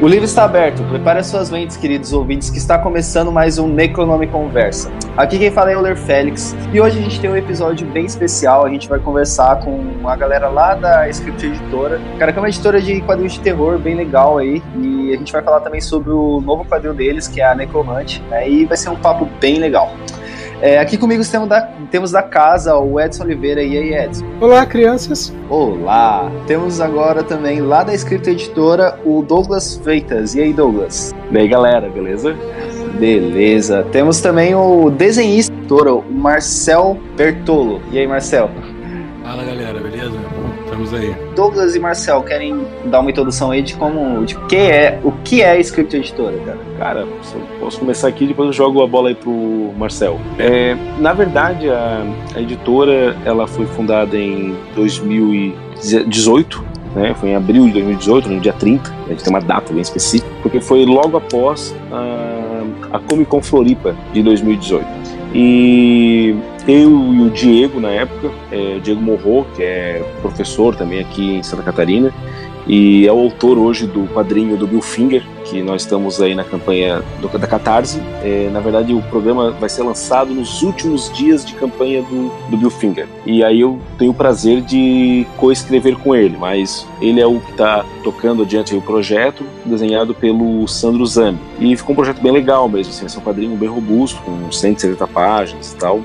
O livro está aberto. Prepare as suas mentes, queridos ouvintes, que está começando mais um Necronome Conversa. Aqui quem fala é o Ler Félix. E hoje a gente tem um episódio bem especial. A gente vai conversar com a galera lá da Script Editora. Cara, que é uma editora de quadrinhos de terror bem legal aí. E a gente vai falar também sobre o novo quadrinho deles, que é a Necromante. Né? E vai ser um papo bem legal. É, aqui comigo temos da, temos da casa o Edson Oliveira. E aí, Edson? Olá, crianças. Olá! Temos agora também lá da Escrita Editora o Douglas Freitas. E aí, Douglas? E aí, galera, beleza? Beleza. Temos também o desenhista, o Marcel Bertolo. E aí, Marcel? Aí. Douglas e Marcel querem dar uma introdução aí de como, de que é, o que é a Script Editora, cara? Cara, posso começar aqui depois eu jogo a bola aí pro Marcel. É, na verdade, a, a editora ela foi fundada em 2018, né? Foi em abril de 2018, no dia 30. A gente tem uma data bem específica, porque foi logo após a, a Comic Con Floripa de 2018. E eu e o Diego, na época, é, Diego Morro, que é professor também aqui em Santa Catarina, e é o autor hoje do quadrinho do Bill Finger, que nós estamos aí na campanha do, da Catarse. É, na verdade, o programa vai ser lançado nos últimos dias de campanha do, do Bill Finger. E aí eu tenho o prazer de co-escrever com ele, mas ele é o que está tocando adiante o projeto, desenhado pelo Sandro Zambi. E ficou um projeto bem legal mesmo, assim, é um quadrinho bem robusto, com 170 páginas e tal.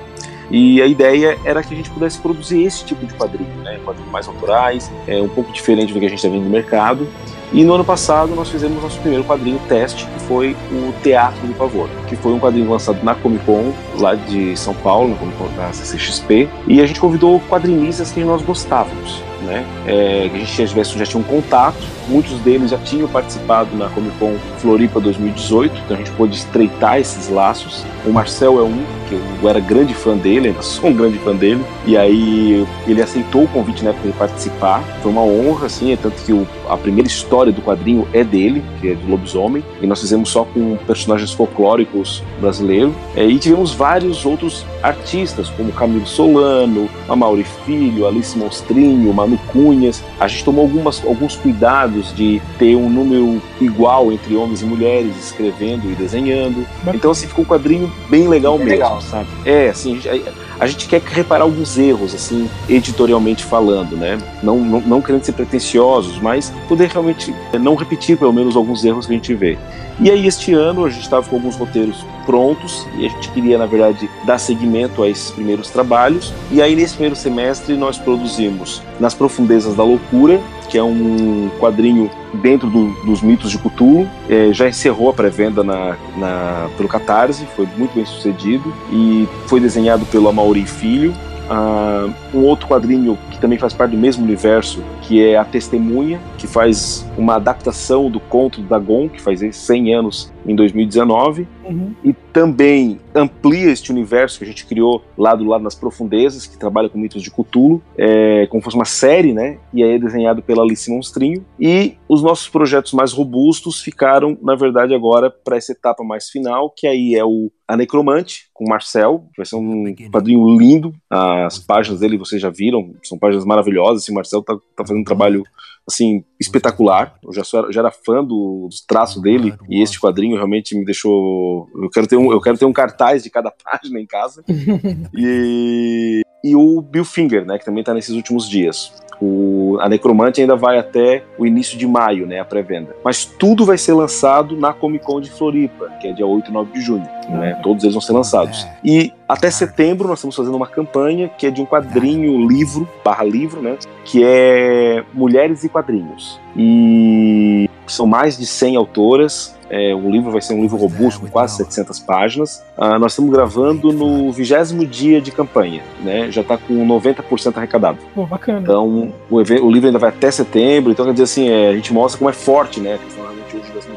E a ideia era que a gente pudesse produzir esse tipo de quadrinho, né? Quadrinhos mais autorais, é um pouco diferente do que a gente está vendo no mercado. E no ano passado nós fizemos nosso primeiro quadrinho teste, que foi o Teatro do Pavor, que foi um quadrinho lançado na Comic Con, lá de São Paulo, na Comic Con da CCXP, e a gente convidou quadrinistas que nós gostávamos, né? É, a gente já, já tinha um contato, muitos deles já tinham participado na Comic Con Floripa 2018, então a gente pôde estreitar esses laços. O Marcel é um, que eu era grande fã dele, ainda sou um grande fã dele, e aí ele aceitou o convite né, para ele participar, foi uma honra, assim, é tanto que o, a primeira história do quadrinho é dele, que é do lobisomem, e nós fizemos só com personagens folclóricos brasileiros, é, e tivemos vários outros artistas, como Camilo Solano, a Mauri Filho, Alice Monstrinho, Manu Cunhas. A gente tomou algumas, alguns cuidados de ter um número igual entre homens e mulheres escrevendo e desenhando. Então, assim, ficou um quadrinho bem legal mesmo, legal. sabe? É, assim, a gente, a gente quer reparar alguns erros, assim, editorialmente falando, né? Não, não, não querendo ser pretensiosos, mas poder realmente não repetir, pelo menos, alguns erros que a gente vê. E aí, este ano, a gente estava com alguns roteiros prontos e a gente queria, na verdade, dar seguimento a esses primeiros trabalhos. E aí, nesse primeiro semestre, nós produzimos Nas Profundezas da Loucura, que é um quadrinho dentro do, dos mitos de Cthulhu. É, já encerrou a pré-venda na, na, pelo Catarse, foi muito bem sucedido e foi desenhado pelo Amaury Filho. Ah, um outro quadrinho que também faz parte do mesmo universo, que é A Testemunha, que faz uma adaptação do conto do Dagon, que faz 100 anos em 2019, Uhum. e também amplia este universo que a gente criou lá do lado nas profundezas, que trabalha com mitos de Cthulhu, é, como fosse uma série, né? E aí é desenhado pela Alice Monstrinho. E os nossos projetos mais robustos ficaram, na verdade, agora para essa etapa mais final, que aí é o A Necromante, com o Marcel, que vai ser um quadrinho lindo. As páginas dele vocês já viram, são páginas maravilhosas. Assim, o Marcel tá, tá fazendo um trabalho assim espetacular. Eu já, sou, já era fã do, dos traços dele e este quadrinho realmente me deixou. Eu quero ter um, eu quero ter um cartaz de cada página em casa. e, e o Bill Finger, né, que também tá nesses últimos dias. O, a Necromante ainda vai até o início de maio, né, a pré-venda. Mas tudo vai ser lançado na Comic Con de Floripa, que é dia 8 e 9 de junho. Né, todos eles vão ser lançados. E até setembro nós estamos fazendo uma campanha que é de um quadrinho livro, barra livro, né, que é Mulheres e Quadrinhos. E são mais de 100 autoras. É, o livro vai ser um livro robusto, com quase 700 páginas. Ah, nós estamos gravando no vigésimo dia de campanha, né? Já está com 90% arrecadado. Pô, bacana. Então, o, o livro ainda vai até setembro. Então, quer dizer assim, é, a gente mostra como é forte, né? A questão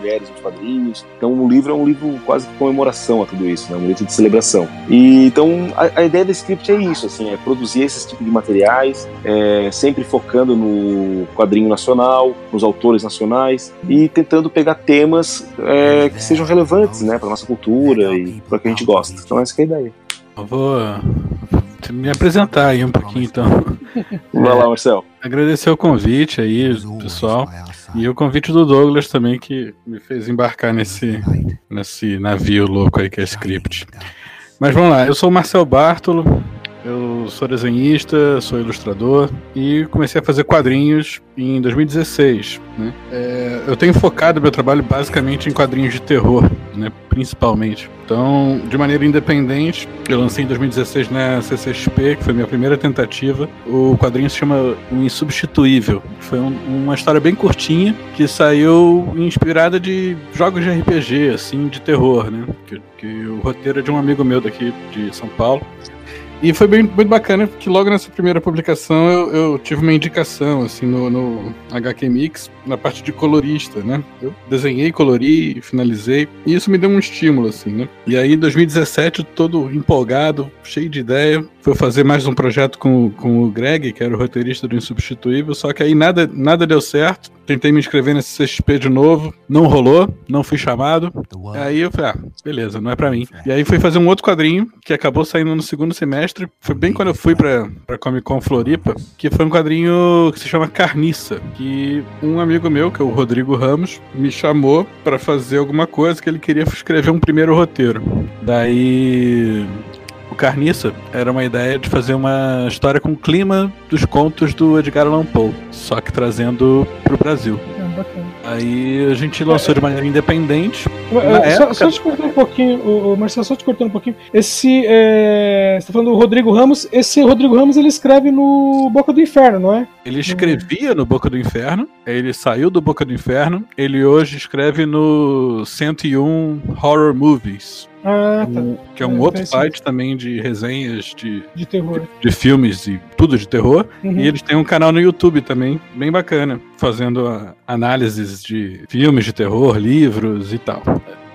mulheres nos quadrinhos. Então o livro é um livro quase de comemoração a tudo isso, né? um livro de celebração. E então a, a ideia do script é isso, assim, é produzir esses tipos de materiais, é, sempre focando no quadrinho nacional, nos autores nacionais e tentando pegar temas é, que sejam relevantes, né, para nossa cultura e para que a gente gosta. Então essa é a ideia. Eu vou me apresentar aí um pouquinho então. Vai lá, Marcel. Agradecer o convite aí, pessoal. E o convite do Douglas também, que me fez embarcar nesse, nesse navio louco aí que é Script. Mas vamos lá, eu sou o Marcel Bartolo, eu sou desenhista, sou ilustrador e comecei a fazer quadrinhos em 2016. Né? É, eu tenho focado meu trabalho basicamente em quadrinhos de terror, né? principalmente. Então, de maneira independente, eu lancei em 2016 na CCXP, que foi minha primeira tentativa. O quadrinho se chama O Insubstituível. Foi um, uma história bem curtinha que saiu inspirada de jogos de RPG, assim, de terror, né? Que, que o roteiro é de um amigo meu daqui de São Paulo. E foi bem, muito bacana, porque logo nessa primeira publicação eu, eu tive uma indicação, assim, no, no, HQ Mix, na parte de colorista, né? Eu desenhei, colori, finalizei, e isso me deu um estímulo, assim, né? E aí, em 2017, todo empolgado, cheio de ideia, foi fazer mais um projeto com, com o Greg, que era o roteirista do Insubstituível, só que aí nada, nada deu certo. Tentei me inscrever nesse CXP de novo, não rolou, não fui chamado. Aí eu falei, ah, beleza, não é para mim. E aí fui fazer um outro quadrinho, que acabou saindo no segundo semestre. Foi bem quando eu fui pra, pra Comic Con Floripa, que foi um quadrinho que se chama Carniça, que um amigo meu, que é o Rodrigo Ramos, me chamou para fazer alguma coisa que ele queria escrever um primeiro roteiro. Daí o Carniça era uma ideia de fazer uma história com o clima dos contos do Edgar Allan Poe, só que trazendo pro Brasil. Aí a gente lançou de maneira independente. Só, época... só, te cortar um pouquinho, o, Marcelo, só te cortando um pouquinho. Esse. É, você tá falando do Rodrigo Ramos. Esse Rodrigo Ramos ele escreve no Boca do Inferno, não é? Ele escrevia no Boca do Inferno, ele saiu do Boca do Inferno, ele hoje escreve no 101 Horror Movies. Ah, tá. Um, que é um é, outro site também de resenhas de, de terror. De, de filmes e tudo de terror. Uhum. E eles têm um canal no YouTube também, bem bacana, fazendo análises de filmes de terror, livros e tal.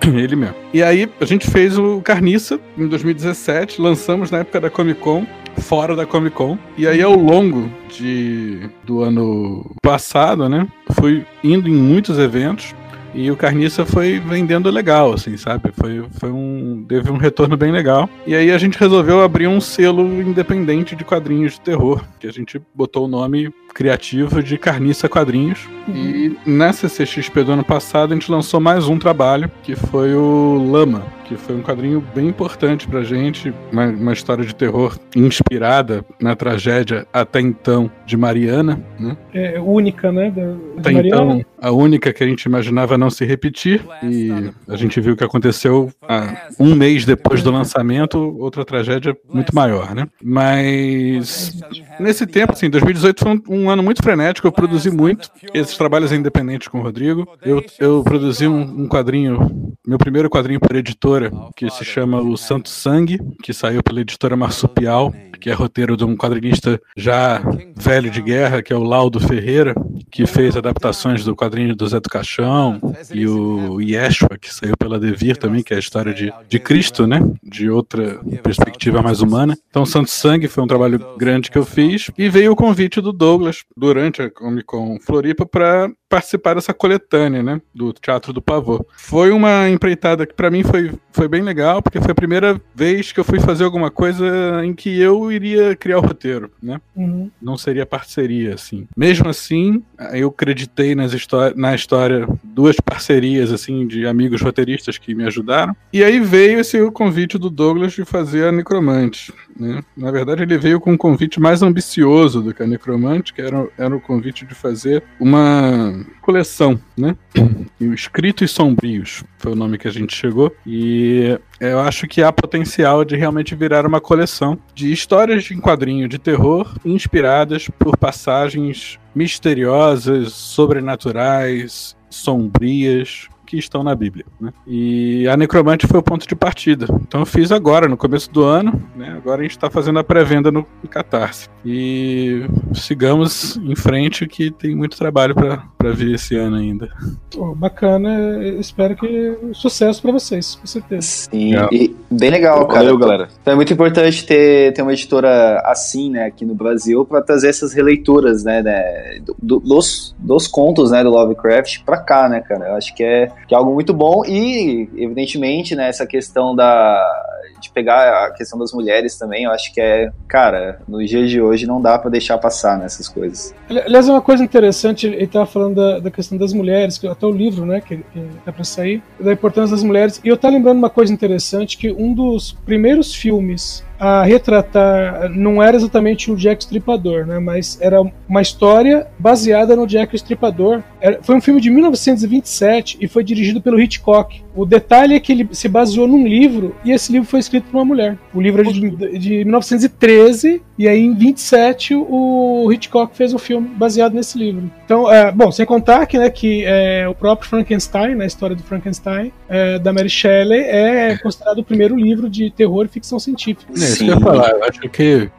Ele mesmo. E aí a gente fez o Carniça em 2017, lançamos na época da Comic Con, fora da Comic Con. E aí ao longo de, do ano passado, né, fui indo em muitos eventos e o Carniça foi vendendo legal, assim, sabe? Foi, foi um. Teve um retorno bem legal. E aí a gente resolveu abrir um selo independente de quadrinhos de terror. Que a gente botou o nome criativo de Carniça Quadrinhos. Uhum. E nessa CXP do ano passado a gente lançou mais um trabalho, que foi o Lama, que foi um quadrinho bem importante pra gente, uma, uma história de terror inspirada na tragédia até então de Mariana, né? É única, né? Da, até Mariana. então, a única que a gente imaginava não se repetir, e a gente viu o que aconteceu há um mês depois do lançamento, outra tragédia muito maior, né? Mas nesse tempo, assim, 2018 foi um, um ano muito frenético, eu produzi muito esses trabalhos independentes com o Rodrigo. Eu, eu produzi um, um quadrinho, meu primeiro quadrinho por editora, que se chama O Santo Sangue, que saiu pela editora Marsupial, que é roteiro de um quadrinista já velho de guerra, que é o Laudo Ferreira, que fez adaptações do quadrinho do Zé do Caixão, e o Yeshua, que saiu pela Devir também, que é a história de, de Cristo, né? De outra perspectiva mais humana. Então, Santo Sangue foi um trabalho grande que eu fiz, e veio o convite do Douglas durante a Comic Con Floripa para participar dessa coletânea, né, do Teatro do Pavor. Foi uma empreitada que para mim foi, foi bem legal, porque foi a primeira vez que eu fui fazer alguma coisa em que eu iria criar o roteiro, né? Uhum. Não seria parceria, assim. Mesmo assim, eu acreditei nas na história duas parcerias, assim, de amigos roteiristas que me ajudaram. E aí veio esse convite do Douglas de fazer a Necromante, né? Na verdade, ele veio com um convite mais ambicioso do que a Necromante, que era, era o convite de fazer uma coleção, né? E o Escritos Sombrios foi o nome que a gente chegou. E eu acho que há potencial de realmente virar uma coleção de histórias em quadrinho de terror inspiradas por passagens misteriosas, sobrenaturais, sombrias, que estão na Bíblia. Né? E a Necromante foi o ponto de partida. Então eu fiz agora, no começo do ano. Né? Agora a gente está fazendo a pré-venda no Catarse. E sigamos em frente que tem muito trabalho para vir esse ano ainda. Oh, bacana, espero que sucesso para vocês, com certeza. Sim, e bem legal, cara. Valeu, galera. Então é muito importante ter, ter uma editora assim, né, aqui no Brasil, para trazer essas releituras, né, né do, dos, dos contos, né, do Lovecraft para cá, né, cara. Eu acho que é, que é algo muito bom e, evidentemente, né, essa questão da de pegar a questão das mulheres também, eu acho que é, cara, nos dias de hoje não dá para deixar passar nessas coisas. Aliás, é uma coisa interessante, ele estava falando da, da, questão das mulheres, que até o livro, né, que, que é para sair, da importância das mulheres. E eu estava lembrando uma coisa interessante, que um dos primeiros filmes a retratar não era exatamente o Jack Stripador, né, mas era uma história baseada no Jack Stripador. Era, foi um filme de 1927 e foi dirigido pelo Hitchcock. O detalhe é que ele se baseou num livro e esse livro foi escrito por uma mulher. O livro é de, de 1913 e aí em 27 o Hitchcock fez um filme baseado nesse livro. Então, é, bom, sem contar que, né, que é, o próprio Frankenstein, na né, história do Frankenstein, é, da Mary Shelley, é considerado o primeiro livro de terror e ficção científica. É isso que eu ia falar. Eu acho que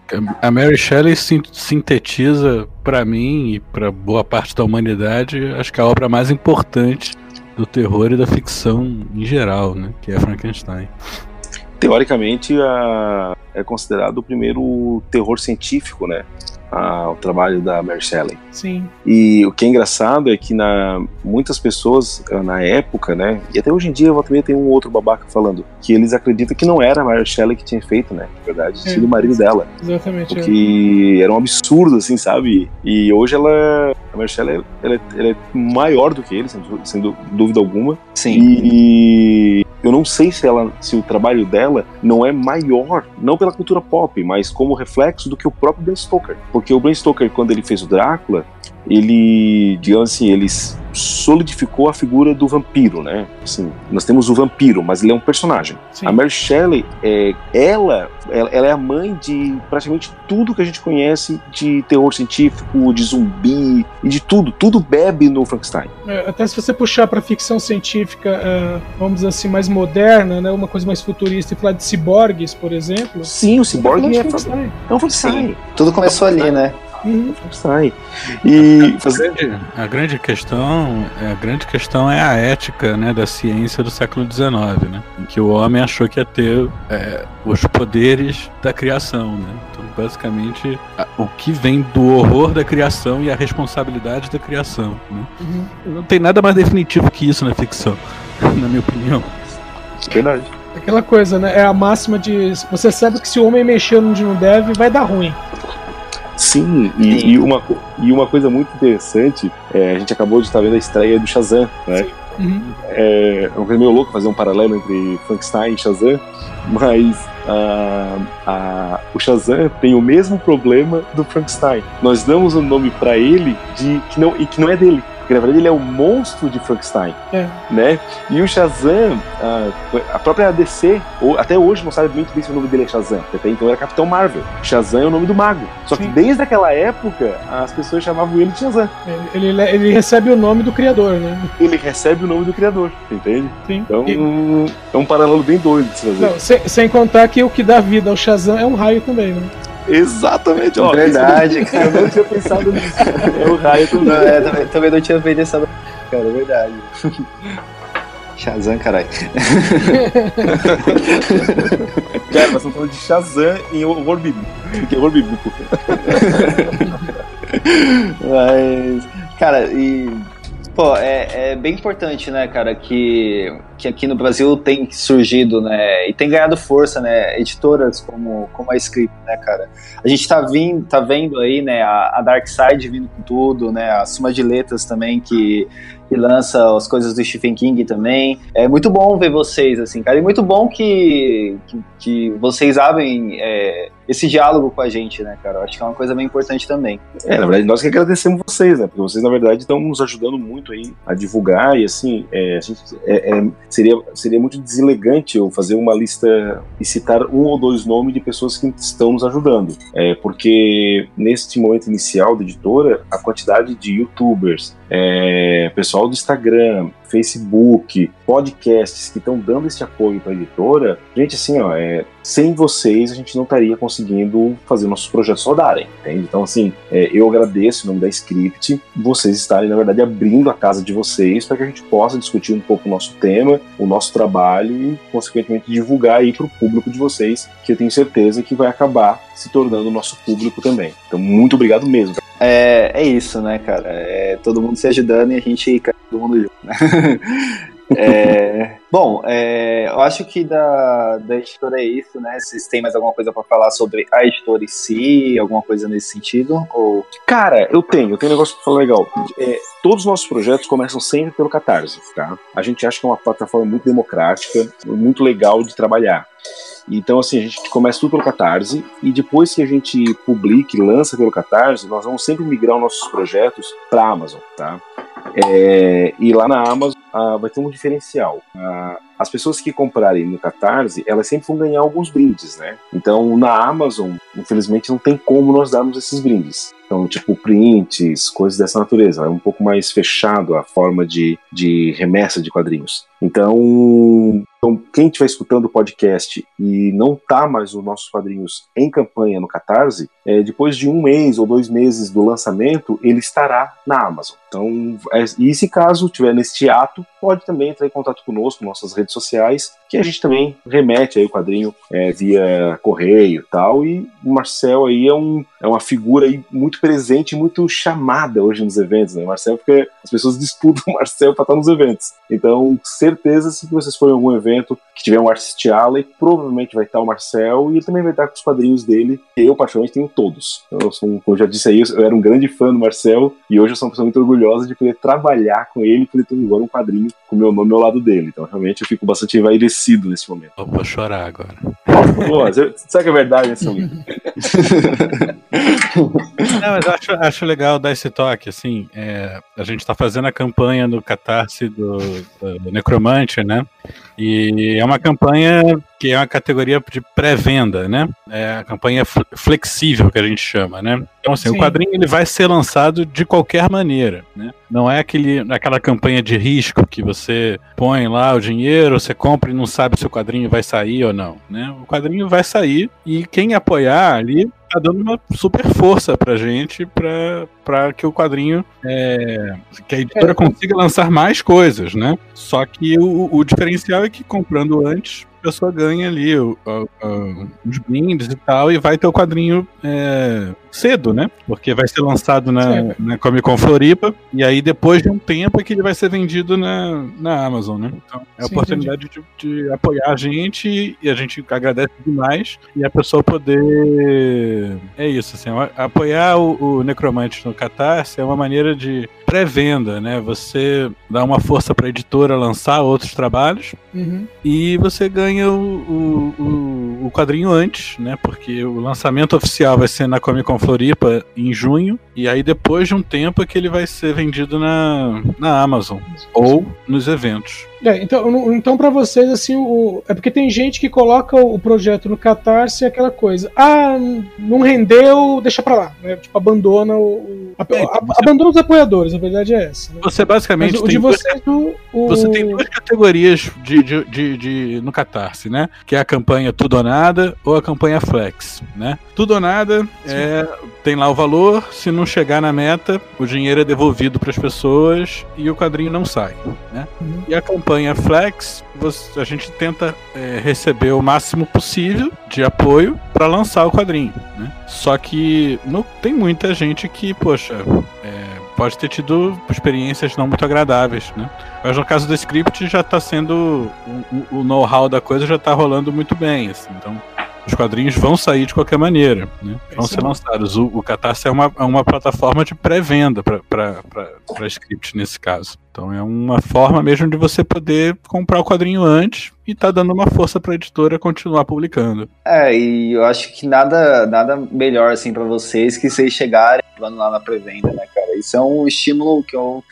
a Mary Shelley sintetiza, para mim e para boa parte da humanidade, acho que a obra mais importante do terror e da ficção em geral, né? Que é Frankenstein. Teoricamente, a, é considerado o primeiro terror científico, né? O trabalho da Mary Shelley. Sim. E o que é engraçado é que na, muitas pessoas eh, na época, né, e até hoje em dia eu também tenho um outro babaca falando que eles acreditam que não era a Mary Shelley que tinha feito, né, na verdade, é. tinha o marido dela. Exatamente. Que é. era um absurdo, assim, sabe? E hoje ela, a Mary Shelley, ela, ela é maior do que ele, sem, sem dúvida alguma. Sim. E eu não sei se ela, se o trabalho dela não é maior, não pela cultura pop, mas como reflexo do que o próprio Bram Stoker. Porque o Bram Stoker, quando ele fez o Drácula, ele, digamos assim, ele solidificou a figura do vampiro, né? Assim, nós temos o vampiro, mas ele é um personagem. Sim. A Mary Shelley, é, ela, ela, ela, é a mãe de praticamente tudo que a gente conhece de terror científico, de zumbi e de tudo. Tudo bebe no Frankenstein. É, até se você puxar para ficção científica, uh, vamos dizer assim, mais moderna, né? Uma coisa mais futurista e falar de ciborgues, por exemplo. Sim, o ciborgue é, é, Frankenstein. É um Frankenstein. Tudo começou ali, né? Uhum. Sai. E a, grande, a grande questão, a grande questão é a ética, né, da ciência do século XIX, né, em que o homem achou que ia ter é, os poderes da criação, né. Então, basicamente, o que vem do horror da criação e a responsabilidade da criação, né. Uhum. Não tem nada mais definitivo que isso na ficção, na minha opinião. Verdade. Aquela coisa, né? É a máxima de. Você sabe que se o homem mexer onde não deve, vai dar ruim. Sim, e, e, uma, e uma coisa muito interessante, é, a gente acabou de estar vendo a estreia do Shazam, né? Uhum. É, é uma coisa meio louca fazer um paralelo entre Frankenstein e Shazam, mas a, a, o Shazam tem o mesmo problema do Frankenstein. Nós damos um nome para ele de que não, e que não é dele. Porque na verdade ele é o monstro de Frankenstein. É. Né? E o Shazam, a, a própria DC, ou, até hoje não sabe muito bem se o nome dele é Shazam. Até então era Capitão Marvel. Shazam é o nome do mago. Só Sim. que desde aquela época as pessoas chamavam ele de Shazam. Ele, ele, ele, recebe o nome do criador, né? Ele recebe o nome do criador, entende? Sim. Então e... é um paralelo bem doido de se fazer. Não, sem, sem contar que o que dá vida ao Shazam é um raio também, né? Exatamente, ó. Verdade, cara. Eu não tinha pensado nisso. É o raio também. Não, é, também, também não tinha pensado cara, é verdade. Shazam, caralho. cara, nós estamos falando de Shazam em horror bíblico. Que é horror bíblico. Mas, cara, e. Pô, é, é bem importante, né, cara, que que aqui no Brasil tem surgido, né, e tem ganhado força, né, editoras como, como a Script, né, cara. A gente tá, vindo, tá vendo aí, né, a, a Dark Side vindo com tudo, né, a Suma de Letras também, que, que lança as coisas do Stephen King também. É muito bom ver vocês, assim, cara, e muito bom que, que, que vocês abrem é, esse diálogo com a gente, né, cara. Eu acho que é uma coisa bem importante também. É, na verdade, nós que agradecemos vocês, né, porque vocês, na verdade, estão nos ajudando muito aí a divulgar e, assim, é, gente, é, é seria, seria muito deselegante eu fazer uma lista e citar um ou dois nomes de pessoas que estão nos ajudando. É, porque neste momento inicial da editora, a quantidade de youtubers, é, pessoal do Instagram, Facebook, podcasts que estão dando esse apoio para a editora, gente, assim, ó, é, sem vocês a gente não estaria conseguindo fazer nossos projetos rodarem, entende? Então, assim, é, eu agradeço em nome da Script vocês estarem, na verdade, abrindo a casa de vocês para que a gente possa discutir um pouco o nosso tema, o nosso trabalho e, consequentemente, divulgar aí para o público de vocês, que eu tenho certeza que vai acabar se tornando o nosso público também. Então, muito obrigado mesmo. É, é isso, né, cara? É todo mundo se ajudando e a gente cai todo mundo junto, né? é, bom, é, eu acho que da, da editora é isso, né? Vocês têm mais alguma coisa para falar sobre a editora em si, alguma coisa nesse sentido? Ou... Cara, eu tenho, eu tenho um negócio pra falar legal. É, todos os nossos projetos começam sempre pelo Catarse, tá? A gente acha que é uma plataforma muito democrática, muito legal de trabalhar. Então, assim, a gente começa tudo pelo Catarse e depois que a gente publica e lança pelo Catarse, nós vamos sempre migrar os nossos projetos para a Amazon, tá? É, e lá na Amazon ah, vai ter um diferencial. Ah, as pessoas que comprarem no Catarse, elas sempre vão ganhar alguns brindes, né? Então, na Amazon, infelizmente, não tem como nós darmos esses brindes. Então, tipo, prints, coisas dessa natureza. É um pouco mais fechado a forma de, de remessa de quadrinhos. Então, então, quem estiver escutando o podcast e não tá mais os nossos quadrinhos em campanha no Catarse, é, depois de um mês ou dois meses do lançamento, ele estará na Amazon. Então, é, e se caso tiver neste ato, pode também entrar em contato conosco, nossas redes sociais, que a gente também remete aí o quadrinho é, via correio e tal. E o Marcel aí é, um, é uma figura aí muito presente, muito chamada hoje nos eventos, né? Marcel, porque as pessoas disputam o Marcel para estar nos eventos. Então, certeza, se vocês forem em algum evento que tiver um Artist Alley, provavelmente vai estar o Marcel e ele também vai estar com os quadrinhos dele. Eu, particularmente, tenho todos. Eu sou, como eu já disse aí, eu era um grande fã do Marcel e hoje eu sou uma pessoa muito orgulhosa de poder trabalhar com ele poder ter um quadrinho com o meu nome ao lado dele. Então, realmente, eu bastante envaidecido nesse momento. Eu vou chorar agora. Pô, sabe que é verdade, né, São Não, mas acho, acho legal dar esse toque, assim, é, a gente está fazendo a campanha no Catarse do, do Necromante, né? E é uma campanha que é uma categoria de pré-venda, né? É a campanha flexível que a gente chama, né? Então, assim, Sim. o quadrinho ele vai ser lançado de qualquer maneira, né? Não é aquele, aquela campanha de risco que você põe lá o dinheiro, você compra e não sabe se o quadrinho vai sair ou não, né? O quadrinho vai sair e quem apoiar ali tá dando uma super força pra gente pra, pra que o quadrinho é, que a editora é. consiga lançar mais coisas, né? Só que o, o diferencial é que comprando antes pessoa ganha ali o, o, o, os brindes e tal, e vai ter o quadrinho é, cedo, né? Porque vai ser lançado na, na Comic Con Floripa, e aí depois de um tempo é que ele vai ser vendido na, na Amazon, né? Então é a Sim, oportunidade de, de, apoiar a gente, e a gente agradece demais, e a pessoa poder. É isso, assim, apoiar o, o Necromante no Catarse é uma maneira de pré-venda, né? Você dá uma força para a editora lançar outros trabalhos uhum. e você ganha o, o, o, o, quadrinho antes, né? Porque o lançamento oficial vai ser na Comic Con Floripa em junho e aí depois de um tempo é que ele vai ser vendido na, na Amazon ou nos eventos. É, então, então para vocês, assim, o, é porque tem gente que coloca o projeto no Catarse e aquela coisa. Ah, não rendeu, deixa pra lá. Né? Tipo, abandona o. A, é, então você... Abandona os apoiadores, a verdade é essa. Né? Você basicamente. Mas, o de vocês, duas, o... Você tem duas categorias de, de, de, de, no Catarse, né? Que é a campanha Tudo ou Nada ou a campanha Flex, né? Tudo ou Nada é, tem lá o valor, se não chegar na meta, o dinheiro é devolvido para as pessoas e o quadrinho não sai, né? Uhum. E a campanha campanha Flex, a gente tenta é, receber o máximo possível de apoio para lançar o quadrinho. Né? Só que no, tem muita gente que, poxa, é, pode ter tido experiências não muito agradáveis, né? Mas no caso do script já está sendo o, o know-how da coisa já está rolando muito bem, assim, então os quadrinhos vão sair de qualquer maneira, né? vão ser lançados. O, o Catarse é uma, é uma plataforma de pré-venda para script nesse caso. Então é uma forma mesmo de você poder comprar o quadrinho antes e tá dando uma força para a editora continuar publicando. É, e eu acho que nada, nada melhor assim para vocês que vocês chegarem lá na pré-venda, né, cara? Isso é um estímulo que eu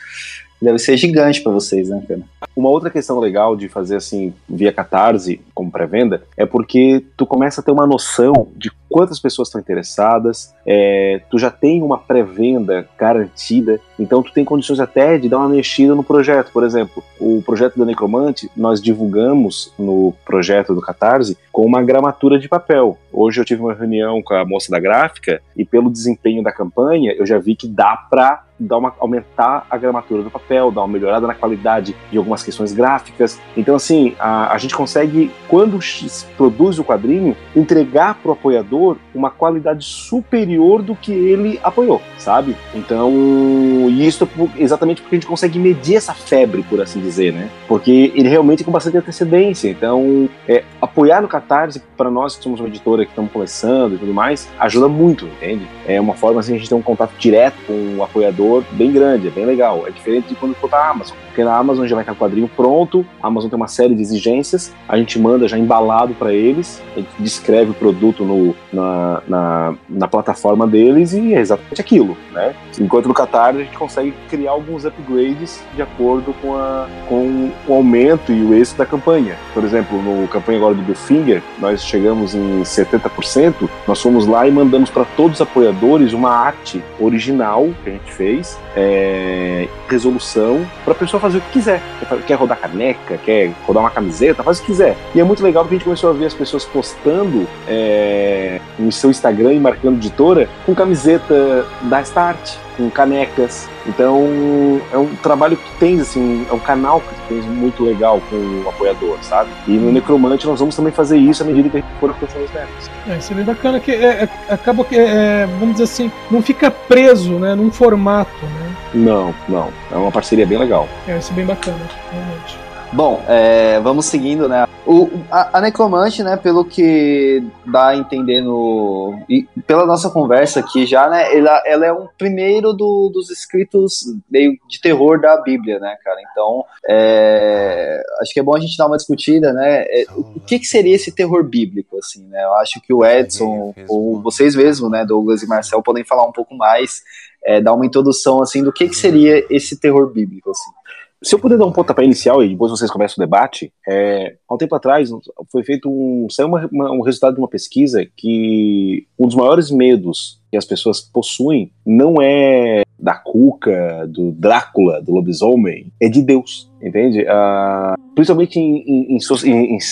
deve ser gigante para vocês, né, cara? Uma outra questão legal de fazer assim via Catarse como pré-venda é porque tu começa a ter uma noção de quantas pessoas estão interessadas, é, tu já tem uma pré-venda garantida, então tu tem condições até de dar uma mexida no projeto. Por exemplo, o projeto da Necromante, nós divulgamos no projeto do Catarse com uma gramatura de papel. Hoje eu tive uma reunião com a moça da gráfica e pelo desempenho da campanha eu já vi que dá para dar uma, aumentar a gramatura do papel, dar uma melhorada na qualidade de algumas questões gráficas. Então, assim, a, a gente consegue, quando produz o quadrinho, entregar para o apoiador uma qualidade superior do que ele apoiou, sabe? Então, isso exatamente porque a gente consegue medir essa febre, por assim dizer, né? Porque ele realmente é com bastante antecedência. Então, é, apoiar no Catarse, para nós que somos uma editora que estamos começando e tudo mais, ajuda muito, entende? É uma forma assim, a gente ter um contato direto com o apoiador valor bem grande, é bem legal. É diferente de quando for para a Amazon. Porque na Amazon já vai estar o quadrinho pronto, a Amazon tem uma série de exigências, a gente manda já embalado para eles, a gente descreve o produto no, na, na, na, plataforma deles e é exatamente aquilo, né? Enquanto no Qatar a gente consegue criar alguns upgrades de acordo com, a, com o aumento e o êxito da campanha. Por exemplo, no campanha agora do Finger, nós chegamos em 70%, nós fomos lá e mandamos para todos os apoiadores uma arte original que a gente fez, é, resolução, para a pessoa fazer o que quiser. Quer rodar caneca, quer rodar uma camiseta, faz o que quiser. E é muito legal porque a gente começou a ver as pessoas postando é, no seu Instagram e marcando editora com camiseta da Start, com canecas. Então é um trabalho que tens, assim, é um canal que tens muito legal com o apoiador, sabe? E no Necromante nós vamos também fazer isso à medida que a gente for alcançando as metas. É, isso é bem bacana que é, é, acaba que, é, vamos dizer assim, não fica preso né, num formato, né? Não, não. É uma parceria bem legal. É, isso é bem bacana, realmente. Bom, é, vamos seguindo, né? O, a, a, Necromante, né, pelo que dá a entender no, e pela nossa conversa aqui já, né, ela, ela é um primeiro do, dos escritos meio de terror da Bíblia, né, cara? Então, é, acho que é bom a gente dar uma discutida, né? É, o que, que seria esse terror bíblico, assim, né? Eu acho que o Edson, ou vocês mesmos, né, Douglas e Marcel, podem falar um pouco mais, é, dar uma introdução, assim, do que, que seria esse terror bíblico, assim. Se eu puder dar um pontapé inicial e depois vocês começam o debate, é, há um tempo atrás foi feito um, saiu uma, uma, um resultado de uma pesquisa que um dos maiores medos que as pessoas possuem não é da Cuca, do Drácula, do lobisomem, é de Deus, entende? Uh, principalmente em, em,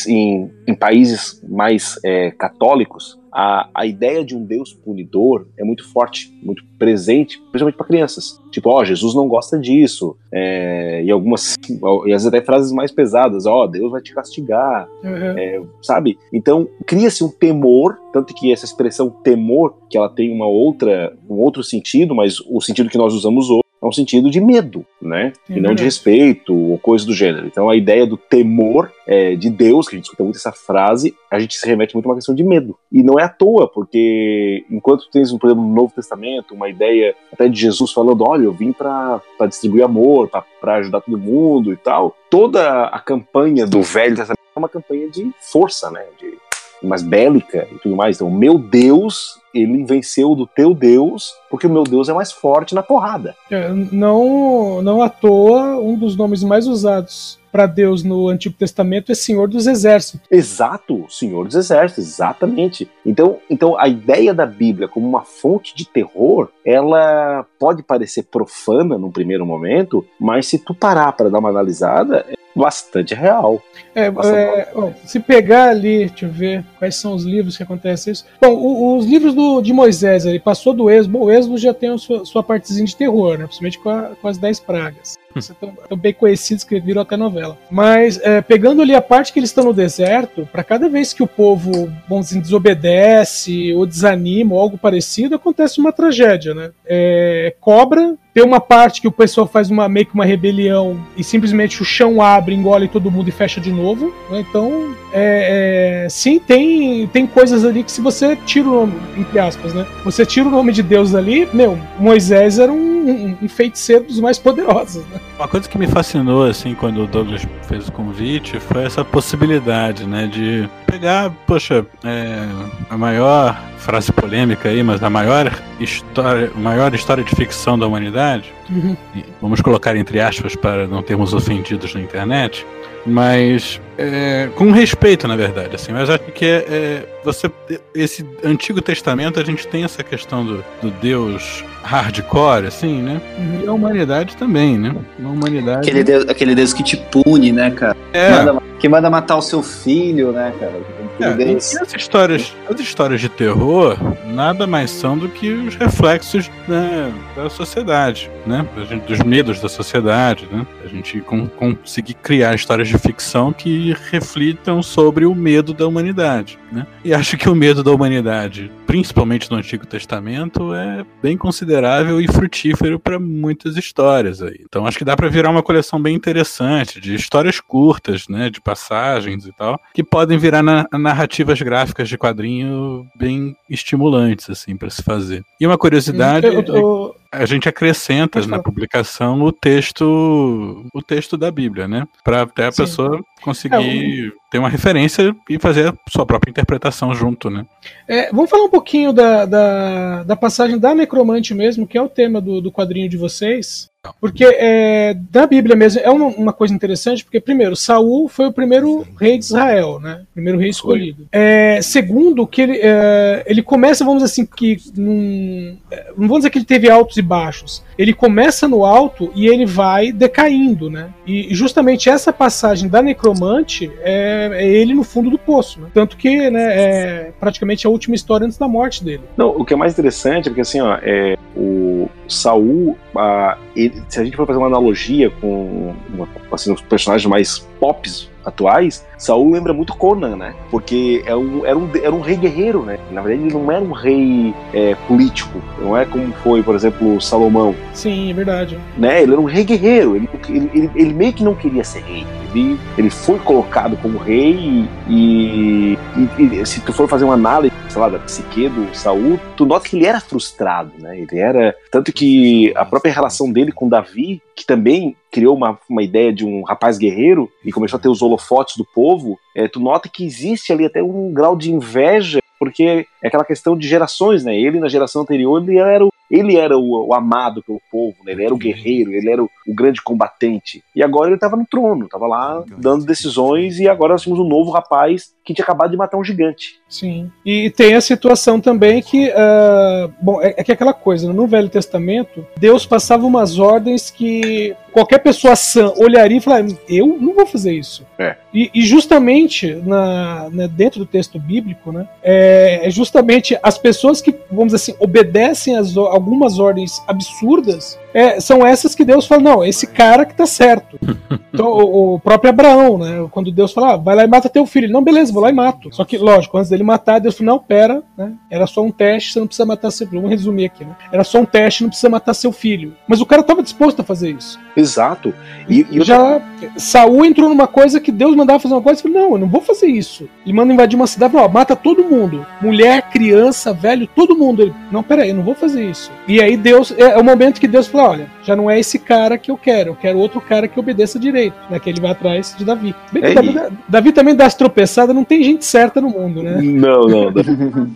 em, em, países mais é, católicos, a, a ideia de um Deus punidor é muito forte, muito presente, principalmente para crianças. Tipo, ó, oh, Jesus não gosta disso. É, e algumas, e as até frases mais pesadas, ó, oh, Deus vai te castigar, uhum. é, sabe? Então, cria-se um temor, tanto que essa expressão temor, que ela tem uma outra, um outro sentido, mas o sentido que nós usamos hoje, é um sentido de medo, né? É e não de respeito ou coisa do gênero. Então a ideia do temor é, de Deus, que a gente escuta muito essa frase, a gente se remete muito a uma questão de medo. E não é à toa, porque enquanto tens, por exemplo, no Novo Testamento, uma ideia até de Jesus falando: olha, eu vim para distribuir amor, para ajudar todo mundo e tal, toda a campanha do Velho Testamento é uma campanha de força, né? De, mais bélica e tudo mais. Então, meu Deus ele venceu do teu Deus, porque o meu Deus é mais forte na porrada. É, não, não à toa, um dos nomes mais usados para Deus no Antigo Testamento é Senhor dos Exércitos. Exato, Senhor dos Exércitos, exatamente. Então, então a ideia da Bíblia como uma fonte de terror, ela pode parecer profana num primeiro momento, mas se tu parar para dar uma analisada, bastante real. É, bastante é, real. se pegar ali, deixa eu ver quais são os livros que acontece isso. Bom, o, os livros do, de Moisés, ele passou do Êxodo. o Êxodo já tem a sua, sua partezinha de terror, né? Principalmente com, a, com as Dez Pragas. Tão, tão, bem conhecidos que viram até novela. Mas é, pegando ali a parte que eles estão no deserto, para cada vez que o povo, vamos desobedece ou desanima ou algo parecido, acontece uma tragédia, né? É, cobra tem uma parte que o pessoal faz uma, meio que uma rebelião e simplesmente o chão abre, engole todo mundo e fecha de novo. Né? Então, é, é, sim, tem, tem coisas ali que se você tira o nome, entre aspas, né? Você tira o nome de Deus ali, meu, Moisés era um, um, feiticeiro dos mais poderosos, né? Uma coisa que me fascinou, assim, quando o Douglas fez o convite, foi essa possibilidade, né, de pegar, poxa, é, a maior frase polêmica aí, mas a maior história, maior história de ficção da humanidade, uhum. vamos colocar entre aspas para não termos ofendidos na internet, mas é, com respeito, na verdade, assim. Mas acho que é, é, você esse Antigo Testamento a gente tem essa questão do, do Deus hardcore, assim, né? E a humanidade também, né? A humanidade. Aquele Deus, aquele Deus que te pune, né, cara? É. Manda, que manda matar o seu filho, né, cara? É, e as histórias, as histórias de terror nada mais são do que os reflexos né, da sociedade, né? Dos medos da sociedade, né? A gente conseguir criar histórias de ficção que reflitam sobre o medo da humanidade, né? E acho que o medo da humanidade, principalmente no Antigo Testamento, é bem considerável e frutífero para muitas histórias aí. Então acho que dá para virar uma coleção bem interessante de histórias curtas, né? De passagens e tal, que podem virar na, na narrativas gráficas de quadrinho bem estimulantes, assim, para se fazer. E uma curiosidade. Eu, eu, a gente acrescenta na publicação o texto o texto da Bíblia, né? Para até a Sim. pessoa conseguir é, ter uma referência e fazer a sua própria interpretação junto, né? É, vamos falar um pouquinho da, da, da, passagem da necromante mesmo, que é o tema do, do quadrinho de vocês. Porque é, da Bíblia mesmo é uma, uma, coisa interessante, porque primeiro, Saul foi o primeiro rei de Israel, né? Primeiro rei escolhido. É, segundo, que ele, é, ele começa, vamos dizer assim, que num, é, não vamos dizer que ele teve altos e baixos. Ele começa no alto e ele vai decaindo, né? E justamente essa passagem da necromante é, é ele no fundo do poço, né? Tanto que, né, é praticamente a última história antes da morte dele. Não, o que é mais interessante é porque assim, ó, é, o Saul, a, ele, se a gente for fazer uma analogia com uma, assim, os personagens mais pops atuais, Saul lembra muito Conan, né? Porque é um, era, um, era um rei guerreiro, né? Na verdade, ele não era um rei é, político. Não é como foi, por exemplo, Salomão. Sim, é verdade. Né? Ele era um rei guerreiro. Ele, ele, ele, ele meio que não queria ser rei. Ele, ele foi colocado como rei e, e, e, se tu for fazer uma análise, sei lá, da psique do Saul, tu nota que ele era frustrado, né? Ele era tanto que a própria relação dele com Davi, que também criou uma, uma ideia de um rapaz guerreiro e começou a ter os holofotes do povo, é, tu nota que existe ali até um grau de inveja porque é aquela questão de gerações, né? Ele na geração anterior ele era o, ele era o, o amado pelo povo, né? ele era o guerreiro, ele era o, o grande combatente. E agora ele estava no trono, estava lá dando decisões e agora nós temos um novo rapaz que tinha acabado de matar um gigante. Sim. E tem a situação também que, uh, bom, é, é que é aquela coisa, né? no Velho Testamento, Deus passava umas ordens que qualquer pessoa sã olharia e falaria: eu não vou fazer isso. É. E, e, justamente na, né, dentro do texto bíblico, né, é, é, justamente as pessoas que, vamos dizer assim, obedecem as, algumas ordens absurdas é, são essas que Deus fala, não, esse cara que tá certo. Então, o, o próprio Abraão, né? Quando Deus fala, ah, vai lá e mata teu filho. Ele, não, beleza, vou lá e mato. Só que, lógico, antes dele matar, Deus falou, não, pera, né? Era só um teste, você não precisa matar seu filho. Vamos resumir aqui, né? Era só um teste, não precisa matar seu filho. Mas o cara tava disposto a fazer isso. Exato. E, e já Saul entrou numa coisa que Deus mandava fazer uma coisa e falou, não, eu não vou fazer isso. Ele manda invadir uma cidade, ó, mata todo mundo. Mulher, criança, velho, todo mundo. Ele, não, pera aí, eu não vou fazer isso. E aí Deus, é, é o momento que Deus falou, olha, já não é esse cara que eu quero, eu quero outro cara que obedeça direito, né? Que ele vai atrás de Davi. Bem, é Davi, Davi, também dá as tropeçadas, não tem gente certa no mundo, né? Não, não.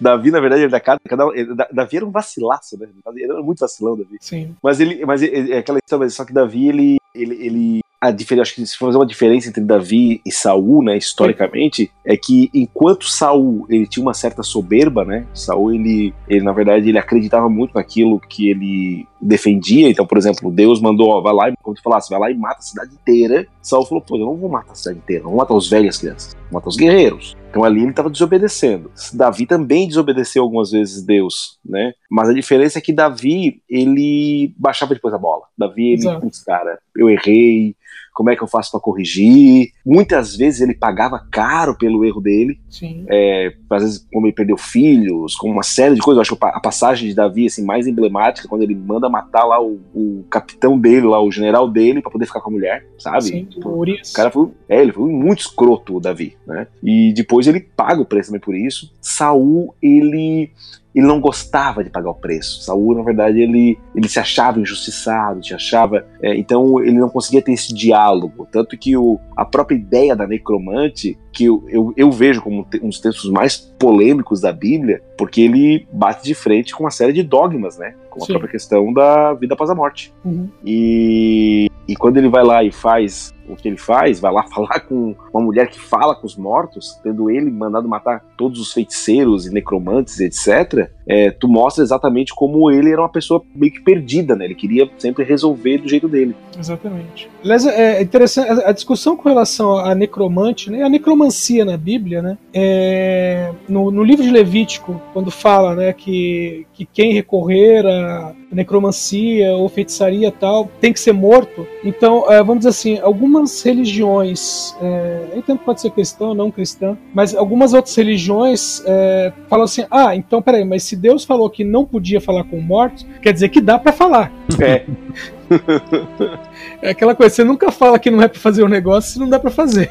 Davi, na verdade, ele da cada, cada Davi era um vacilaço, né? Ele era muito vacilão, Davi. Sim. Mas ele, mas é aquela história, só que Davi, ele, ele, ele a diferença, acho que se for fazer uma diferença entre Davi e Saul, né, historicamente, é que enquanto Saul ele tinha uma certa soberba, né, Saul ele, ele na verdade ele acreditava muito naquilo que ele defendia. Então, por exemplo, Deus mandou, ó, vai lá, como tu falasse, vai lá e mata a cidade inteira. Saul falou, pô, eu não vou matar a cidade inteira, não vou matar os velhos crianças, vou matar os guerreiros. Então ali ele estava desobedecendo. Davi também desobedeceu algumas vezes Deus, né? Mas a diferença é que Davi, ele baixava depois a bola. Davi, ele, putz, cara, eu errei, como é que eu faço para corrigir. Muitas vezes ele pagava caro pelo erro dele. Sim. É, às vezes, como ele perdeu filhos, como uma série de coisas. Eu acho que a passagem de Davi assim, mais emblemática, quando ele manda matar lá o, o capitão dele, lá, o general dele, para poder ficar com a mulher, sabe? Sim, tipo, o cara foi, é, ele foi muito escroto, o Davi, né? E depois ele paga o preço também por isso. Saul, ele ele não gostava de pagar o preço. Saul, na verdade, ele, ele se achava injustiçado, se achava. É, então ele não conseguia ter esse diálogo. Tanto que o, a própria ideia da necromante, que eu, eu, eu vejo como um dos textos mais polêmicos da Bíblia, porque ele bate de frente com uma série de dogmas, né? Com a Sim. própria questão da vida após a morte. Uhum. E, e quando ele vai lá e faz o que ele faz, vai lá falar com uma mulher que fala com os mortos, tendo ele mandado matar todos os feiticeiros e necromantes, etc., é, tu mostra exatamente como ele era uma pessoa meio que perdida, né? Ele queria sempre resolver do jeito dele. Exatamente. Aliás, é interessante a a discussão com relação à necromante, né? A necromancia na Bíblia, né? É, no, no livro de Levítico, quando fala, né, que, que quem recorrer a necromancia ou feitiçaria tal tem que ser morto. Então, é, vamos dizer assim, algumas religiões, é, que pode ser cristã ou não cristã, mas algumas outras religiões é, falam assim: ah, então peraí, mas se Deus falou que não podia falar com mortos, quer dizer que dá para falar. É, É aquela coisa, você nunca fala que não é pra fazer um negócio se não dá pra fazer.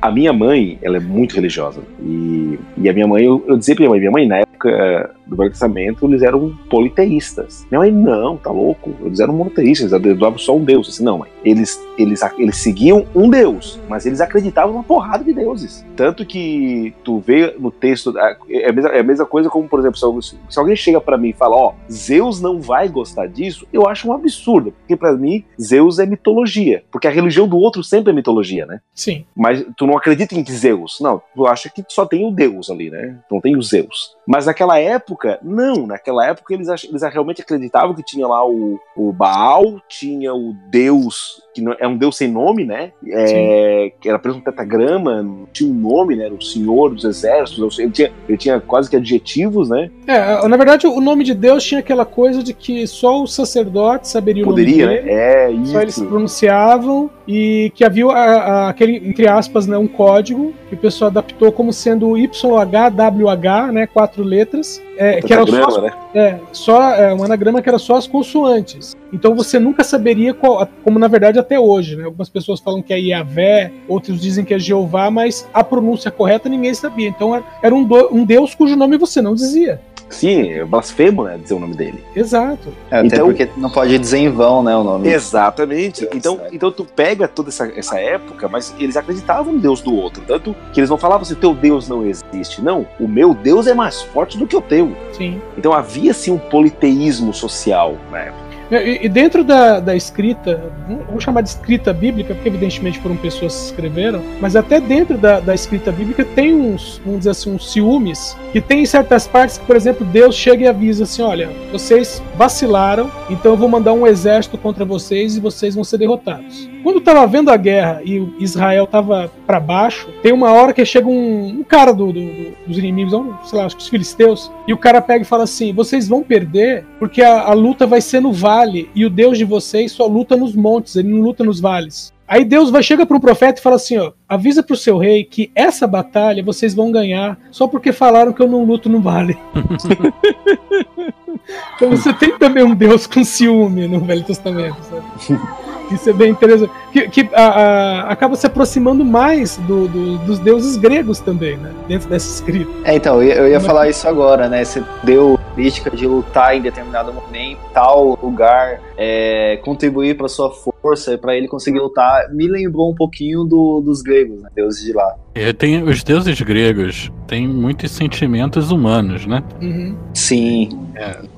A minha mãe, ela é muito religiosa. E, e a minha mãe, eu, eu dizia pra minha mãe, minha mãe, na época do Velho Testamento, eles eram politeístas. Minha mãe, não, tá louco. Eles eram monoteístas, eles adoravam só um Deus. Eu disse, não, mãe. Eles, eles, eles seguiam um Deus, mas eles acreditavam numa porrada de deuses. Tanto que tu vê no texto, é a mesma, é a mesma coisa como, por exemplo, se, alguém- se alguém chega pra mim e fala, ó, Zeus não vai gostar disso, eu acho um absurdo. Porque pra mim, Zeus é mitologia. Porque a religião do outro sempre é mitologia, né? Sim. Mas tu não acredita em Zeus. Não, tu acha que só tem o Deus ali, né? Não tem o Zeus. Mas naquela época, não. Naquela época eles, eles realmente acreditavam que tinha lá o, o Baal, tinha o Deus, que não- é um Deus sem nome, né? É, que era preso um tetagrama, não tinha um nome, né? Era o Senhor dos Exércitos. Ele tinha, ele tinha quase que adjetivos, né? É, na verdade, o nome de Deus tinha aquela coisa de que só os sacerdotes saberiam Poderia, o nome né? dele, É isso. só eles pronunciavam e que havia a- a- aquele, entre aspas, né, um código que o pessoal adaptou como sendo YHWH, né, quatro letras, é, que era só, né? é, só é, um anagrama que era só as consoantes. Então você nunca saberia qual, como na verdade até hoje, né? Algumas pessoas falam que é Yahvé, outros dizem que é Jeová, mas a pronúncia correta ninguém sabia. Então era- era um, do- um Deus cujo nome você não dizia. Sim, é blasfemo, né? Dizer o nome dele. Exato. É, até Então- porque não pode dizer em vão, né, o nome. Exatamente. Deus, Então, certo. então tu pega toda essa, essa época, mas eles acreditavam no Deus do outro. Tanto que eles não falavam assim, teu Deus não existe. Não, o meu Deus é mais forte do que o teu. Sim. Então havia sim um politeísmo social na época. E, e dentro da, da escrita, vamos chamar de escrita bíblica, porque evidentemente foram pessoas que escreveram, mas até dentro da, da escrita bíblica tem uns, vamos dizer assim, uns ciúmes, que tem em certas partes que, por exemplo, Deus chega e avisa assim: olha, vocês vacilaram, então eu vou mandar um exército contra vocês e vocês vão ser derrotados. Quando estava vendo a guerra e Israel estava para baixo, tem uma hora que chega um, um cara do- do- do- dos inimigos, sei lá, acho que os filisteus, e o cara pega e fala assim: vocês vão perder porque a, a luta vai ser no vale e o Deus de vocês só luta nos montes, ele não luta nos vales. Aí Deus vai chega para o profeta e fala assim: ó, avisa para o seu rei que essa batalha vocês vão ganhar só porque falaram que eu não luto no vale. então você tem também um Deus com ciúme no Velho Testamento, sabe? Isso é bem interessante. Que, que a- a- acaba se aproximando mais do- do- dos deuses gregos também, né? Dentro dessa escrita. É, então, eu ia, eu ia falar isso agora, né? Você deu crítica de lutar em determinado momento, tal lugar, é, contribuir para sua força, para ele conseguir lutar. Me lembrou um pouquinho do- dos gregos, né? Deuses de lá. É, tem, os deuses gregos têm muitos sentimentos humanos, né? Uhum. Sim.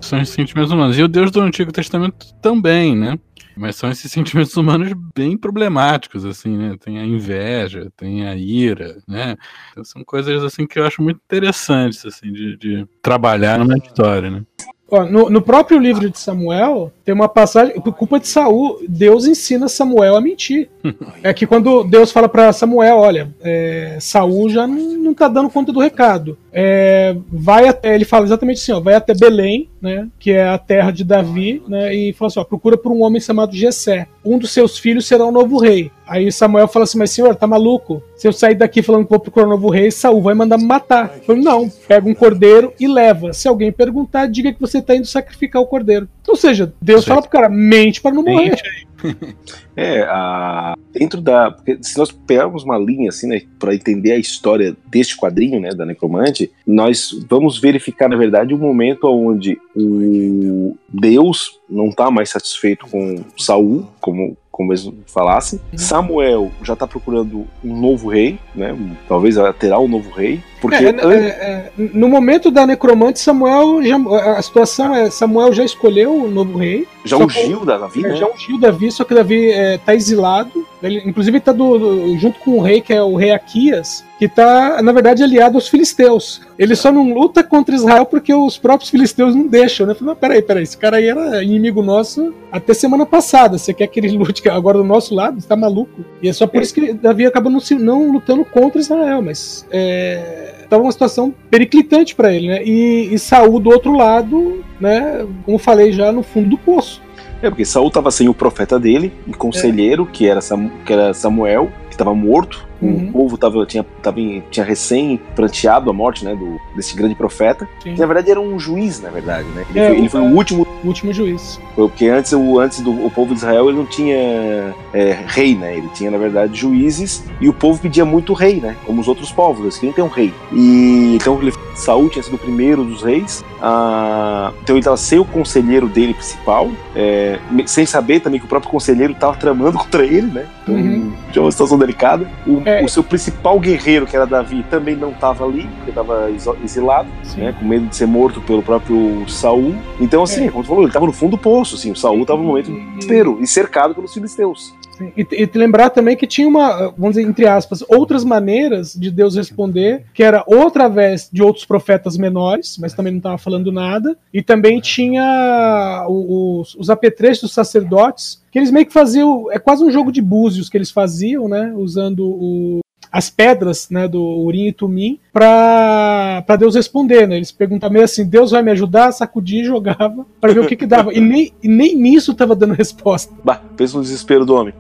São os sentimentos humanos. E o Deus do Antigo Testamento também, né? Mas são esses sentimentos humanos bem problemáticos, assim, né? Tem a inveja, tem a ira, né? Então, são coisas, assim, que eu acho muito interessantes, assim, de, de trabalhar numa história, né? No, no próprio livro de Samuel, tem uma passagem, por culpa de Saul, Deus ensina Samuel a mentir. é que quando Deus fala para Samuel, olha, é, Saul já não, não tá dando conta do recado. É, vai até, ele fala exatamente assim, ó, vai até Belém, né, que é a terra de Davi, né, e fala assim, ó, procura por um homem chamado Jessé. Um dos seus filhos será o novo rei. Aí Samuel fala assim, mas senhor, tá maluco? Se eu sair daqui falando que vou procurar um novo rei, Saul vai mandar me matar. Eu falei, não, pega um cordeiro e leva. Se alguém perguntar, diga que você tá indo sacrificar o cordeiro. Ou seja, Deus Deus fala pro cara, mente para não morrer. É, a, dentro da. Porque se nós pegarmos uma linha assim, né, para entender a história deste quadrinho, né, da Necromante, nós vamos verificar, na verdade, o um momento onde o Deus não está mais satisfeito com Saul, como como eles falassem. Uhum. Samuel já está procurando um novo rei, né? Talvez terá um novo rei. Porque é, é, é, no momento da necromante, Samuel já, a situação é Samuel já escolheu o novo rei. Já ungiu que, Davi, né? Já ungiu Davi, só que Davi está é, exilado. Ele, inclusive está junto com o rei, que é o rei Aquias, que está, na verdade, aliado aos filisteus. Ele só não luta contra Israel porque os próprios filisteus não deixam, né? Falei, peraí, peraí, esse cara aí era inimigo nosso até semana passada. Você quer que ele lute agora do nosso lado? Você tá maluco? E é só por é. isso que Davi acaba não, não lutando contra Israel, mas é, tava uma situação periclitante para ele, né? E, e Saul do outro lado, né? Como falei já, no fundo do poço. É, porque Saul tava sem o profeta dele, o conselheiro, é. que, era que era Samuel, que estava morto. Uhum. O povo tava, tinha, tava, tinha recém pranteado a morte né, do, desse grande profeta. Que, na verdade, era um juiz, na verdade. Né? Ele, é, foi, ele foi, o último. O último juiz. Porque antes, o, antes do o povo de Israel ele não tinha é, rei, né? Ele tinha, na verdade, juízes. E o povo pedia muito rei, né? Como os outros povos, eles queriam ter um rei. E então ele, Saul tinha sido o primeiro dos reis. Ah, então ele estava sem o conselheiro dele principal, é, sem saber também que o próprio conselheiro estava tramando contra ele, né? Então uhum. tinha uma situação delicada. O, é. o, seu principal guerreiro, que era Davi, também não estava ali, porque estava exilado, né, com medo de ser morto pelo próprio Saul. Então, assim, é. como tu falou, ele estava no fundo do poço, assim, o Saul estava no momento de desespero e cercado pelos filisteus. E, e lembrar também que tinha uma, vamos dizer, entre aspas, outras maneiras de Deus responder, que era ou através de outros profetas menores, mas também não estava falando nada, e também tinha os, os apetrechos dos sacerdotes, que eles meio que faziam, é quase um jogo de búzios que eles faziam, né, usando o, as pedras né, do Urim e Tumim para Deus responder. Né? Eles perguntavam meio assim: Deus vai me ajudar? Sacudia e jogava para ver o que, que dava. E nem, e nem nisso estava dando resposta. Bah, pensa no desespero do homem.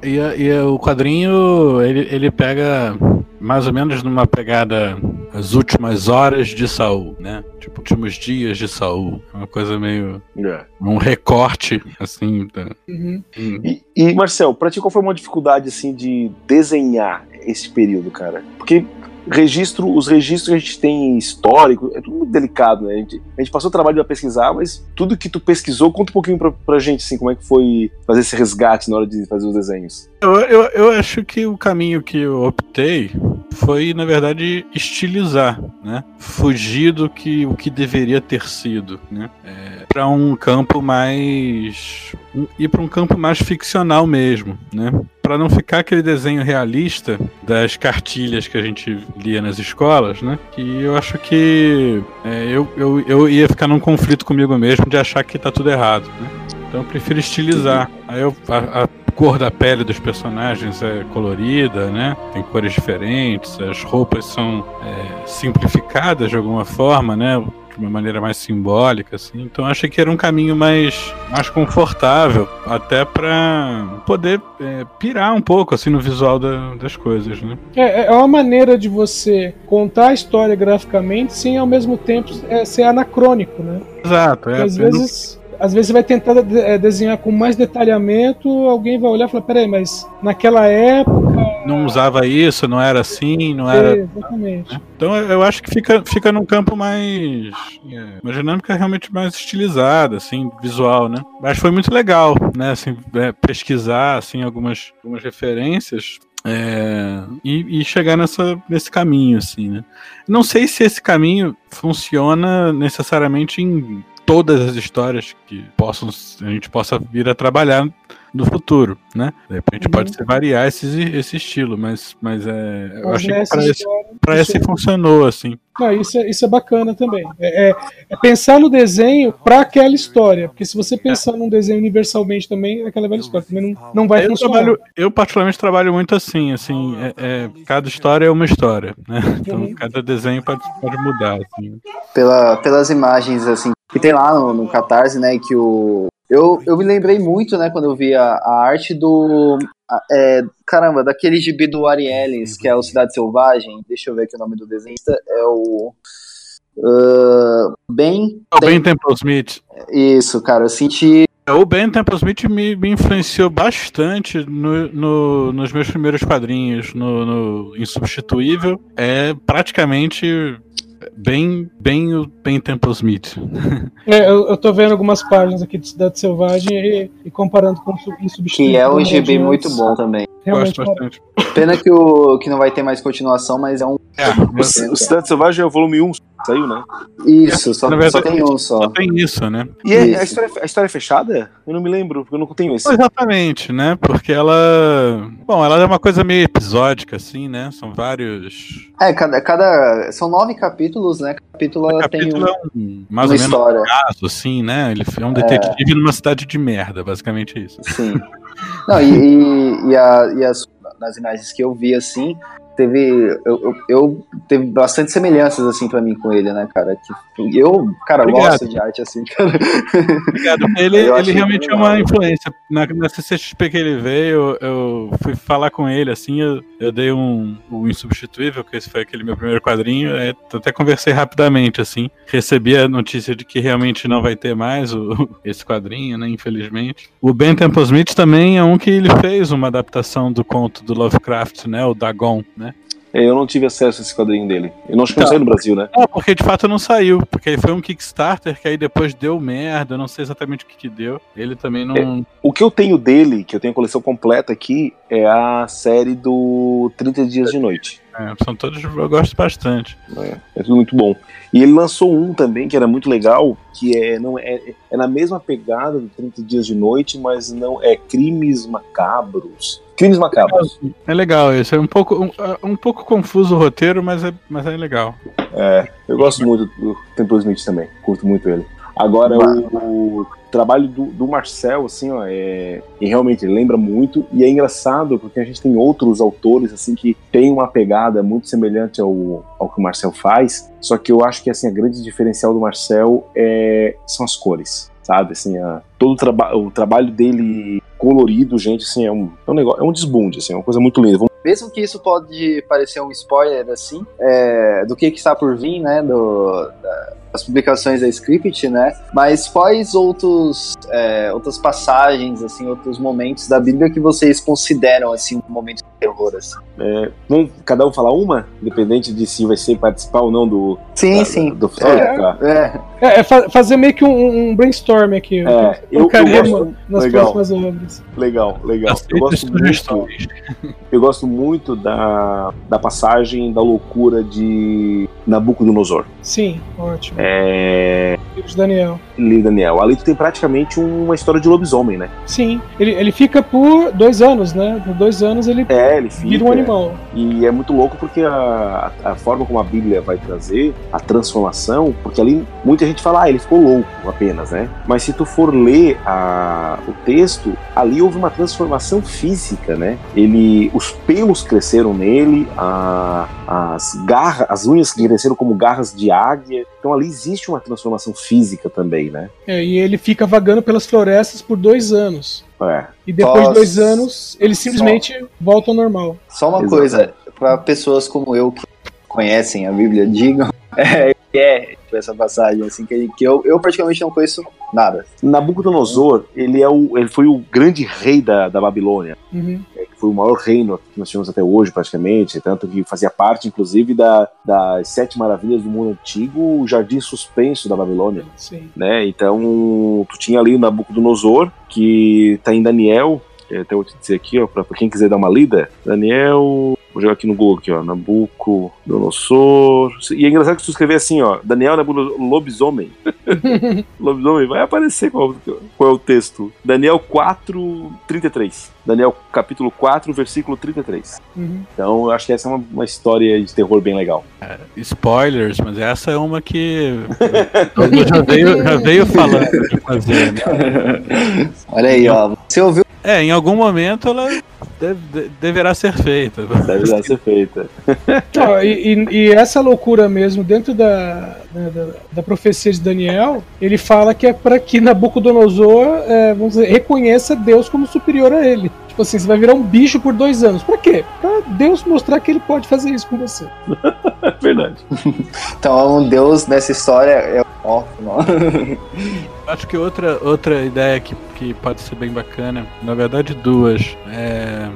E, e, o quadrinho ele, ele pega mais ou menos numa pegada as últimas horas de Saul, né? Tipo, últimos dias de Saul. Uma coisa meio. É. Um recorte, assim. Da... Uhum. Hum. E, e, Marcel, pra ti qual foi uma dificuldade, assim, de desenhar esse período, cara? Porque registro, os registros que a gente tem histórico, é tudo muito delicado, né? A gente, a gente passou o trabalho de pesquisar, mas tudo que tu pesquisou, conta um pouquinho pra, pra gente, assim, como é que foi fazer esse resgate na hora de fazer os desenhos. Eu, eu, eu acho que o caminho que eu optei foi, na verdade, estilizar, né? Fugir do que o que deveria ter sido, né? É, para um campo mais ir para um campo mais ficcional mesmo, né? Para não ficar aquele desenho realista das cartilhas que a gente lia nas escolas, né? Que eu acho que é, eu, eu, eu ia ficar num conflito comigo mesmo de achar que tá tudo errado, né? Então eu prefiro estilizar. Aí eu, a, a cor da pele dos personagens é colorida, né? Tem cores diferentes, as roupas são é, simplificadas de alguma forma, né? De uma maneira mais simbólica, assim. Então achei que era um caminho mais, mais confortável, até para poder é, pirar um pouco assim no visual da, das coisas, né? É, é uma maneira de você contar a história graficamente sem ao mesmo tempo é, ser anacrônico, né? Exato. É, às vezes às vezes você vai tentar eh, desenhar com mais detalhamento, alguém vai olhar e falar, peraí, mas naquela época. Não usava isso, não era assim, não era. É, exatamente. Né? Então eu acho que fica, fica num campo mais. É, uma dinâmica realmente mais estilizada, assim, visual, né? Mas foi muito legal, né? Assim, é, pesquisar assim, algumas, algumas referências é, e, e, chegar nessa, nesse caminho, assim, né? Não sei se esse caminho funciona necessariamente em todas as histórias que possam, a gente possa vir a trabalhar no futuro, né? De repente uhum. pode ser variar esse, esse estilo, mas, mas é, eu achei que para esse, pra esse funcionou, assim. Não, isso, é, isso é bacana também. É, é, é pensar no desenho para aquela história, porque se você pensar num desenho universalmente também, é aquela velha história também não, não vai eu funcionar. Trabalho, eu particularmente trabalho muito assim, assim, é, é cada história é uma história, né? Então uhum. cada desenho pode, pode mudar, assim. Pela, pelas imagens, assim, que tem lá no, no Catarse, né, que o... Eu, eu me lembrei muito, né, quando eu vi a, a arte do... É, caramba, daquele gibi do Ari Ellis, que é o Cidade Selvagem. Deixa eu ver aqui o nome do desenhista. É o... Uh, bem. O Ben Temple Smith. Isso, cara, eu senti. O Ben Temple Smith me, me influenciou bastante no, no, nos meus primeiros quadrinhos, no, no Insubstituível. É praticamente bem, bem o Ben Temple Smith. É, eu, eu tô vendo algumas páginas aqui de Cidade Selvagem e, e comparando com o Insubstituível. Que é um gibi muito bom também. Realmente, Gosto bastante. Pena que, o, que não vai ter mais continuação, mas é um. É, O, o Cidade Selvagem é o volume 1, saiu, né? Isso, só, verdade, só tem um só. Só tem isso, né? E é- Isso. a, história, a história é fechada? Eu não me lembro, porque eu não tenho esse. Exatamente, né? Porque ela. Bom, ela é uma coisa meio episódica, assim, né? São vários. É, cada, cada. São nove capítulos, né? Capítulo, Cada ela tem capítulo um- é um, mais uma ou menos história. um caso, assim, né? Ele é um detetive numa cidade de merda, basicamente isso. Sim. Não, e, e, e, a, e as, nas imagens que eu vi, assim, teve. Eu, eu, eu- teve bastante semelhanças, assim, pra mim com ele, né, cara? Que, eu, cara, Obrigado. gosto de arte, assim, cara. Obrigado. Ele, ele realmente é uma influência. Na, na CCXP que ele veio, eu, eu fui falar com ele, assim, eu, eu dei um, um insubstituível, que esse foi aquele meu primeiro quadrinho, é, até conversei rapidamente, assim. Recebi a notícia de que realmente não vai ter mais o, esse quadrinho, né, infelizmente. O Ben Temple Smith também é um que ele fez uma adaptação do conto do Lovecraft, né, o Dagon, né. É, eu não tive acesso a esse quadrinho dele. Eu não acho que não saiu no Brasil, né? É, porque de fato não saiu, porque foi um Kickstarter que aí depois deu merda, eu não sei exatamente o que que deu. Ele também não... O que eu tenho dele, que eu tenho a coleção completa aqui, é a série do 30 Dias de Noite. é, são todos, eu gosto bastante. É, é tudo muito bom. E ele lançou um também que era muito legal, que é não é, é na mesma pegada do 30 Dias de Noite, mas não é crimes macabros. Crimes macabros. É legal esse. É um pouco, um, um pouco confuso o roteiro, mas é, mas é legal. É, eu gosto muito do Temple Smith também, curto muito ele. Agora, o, o trabalho do, do Marcel, assim, ó, é, e realmente lembra muito, e é engraçado porque a gente tem outros autores, assim, que tem uma pegada muito semelhante ao, ao que o Marcel faz, só que eu acho que, assim, a grande diferencial do Marcel é, são as cores, sabe, assim, a, todo o, traba o trabalho dele colorido, gente, assim, é um, é um negócio, é um desbunde, assim, é uma coisa muito linda. Vamos- Mesmo que isso pode parecer um spoiler, assim, é, do que, que está por vir, né? Do, da- das publicações da Script, né? Mas quais outros, é, outras passagens, assim, outros momentos da Bíblia que vocês consideram, assim, um momento de terror, assim? É, vamos cada um falar uma, independente de se vai ser participar ou não do, Sim, da- sim. do É. tá. É, É, é fa- fazer meio que um, um brainstorm aqui. É, eu, eu gosto, nas legal. próximas obras. legal, legal. Eu gosto, muito, eu gosto muito da, da passagem da loucura de Nabucodonosor. Sim, ótimo. É, Livro de Daniel. Li Daniel. Ali tu tem praticamente uma história de lobisomem, né? Sim, ele, ele fica por dois anos, né? Por dois anos ele É, ele fica. vira um animal. E é muito louco porque a, a forma como a Bíblia vai trazer a transformação, porque ali muita gente fala, ah, ele ficou louco apenas, né? Mas se tu for ler a, o texto, ali houve uma transformação física, né? Ele, os pelos cresceram nele, a- as garras, as unhas cresceram como garras de águia. Então ali existe uma transformação física também, né? É, e ele fica vagando pelas florestas por dois anos. É. E depois de Nossa. dois anos, ele simplesmente volta ao normal. só uma Exato. coisa, para pessoas como eu que conhecem a Bíblia, digam, é, é essa passagem, assim, que, que eu, eu praticamente não conheço nada. Nabucodonosor, ele, é o, ele foi o grande rei da, da Babilônia. Uhum. é, que foi o maior reino que nós tivemos até hoje, praticamente, tanto que fazia parte, inclusive, da, das sete maravilhas do mundo antigo, o jardim suspenso da Babilônia, Sim. né? Então, tu tinha ali o Nabucodonosor, que tá em Daniel, que até vou te dizer aqui, ó, pra quem quiser dar uma lida, Daniel... Vou jogar aqui no Google, aqui, ó, Nabucodonosor... E é engraçado que tu escrever assim, ó, Daniel Nabucodonosor, lobisomem. lobisomem, vai aparecer qual, qual é o texto. Daniel 4, 33. Daniel capítulo 4, versículo 33. Uhum. Então eu acho que essa é uma, uma história de terror bem legal. Spoilers, mas essa é uma que eu já veio, já veio falando de fazer, né? Olha aí, ó. Você ouviu? É, em algum momento ela deve, de- deverá ser feita. Deve já ser feita. E, e- e essa loucura mesmo, dentro da, da, da profecia de Daniel, ele fala que é para que Nabucodonosor é, vamos dizer, reconheça Deus como superior a ele. Tipo assim, você vai virar um bicho por dois anos. Pra quê? Pra Deus mostrar que ele pode fazer isso com você. É verdade. Então, um Deus nessa história é ó, não. Acho que outra, outra ideia que, que pode ser bem bacana, na verdade duas. É,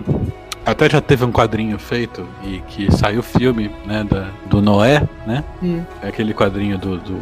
até já teve um quadrinho feito e que saiu filme né, da, do Noé, né? Hum. É aquele quadrinho do, do,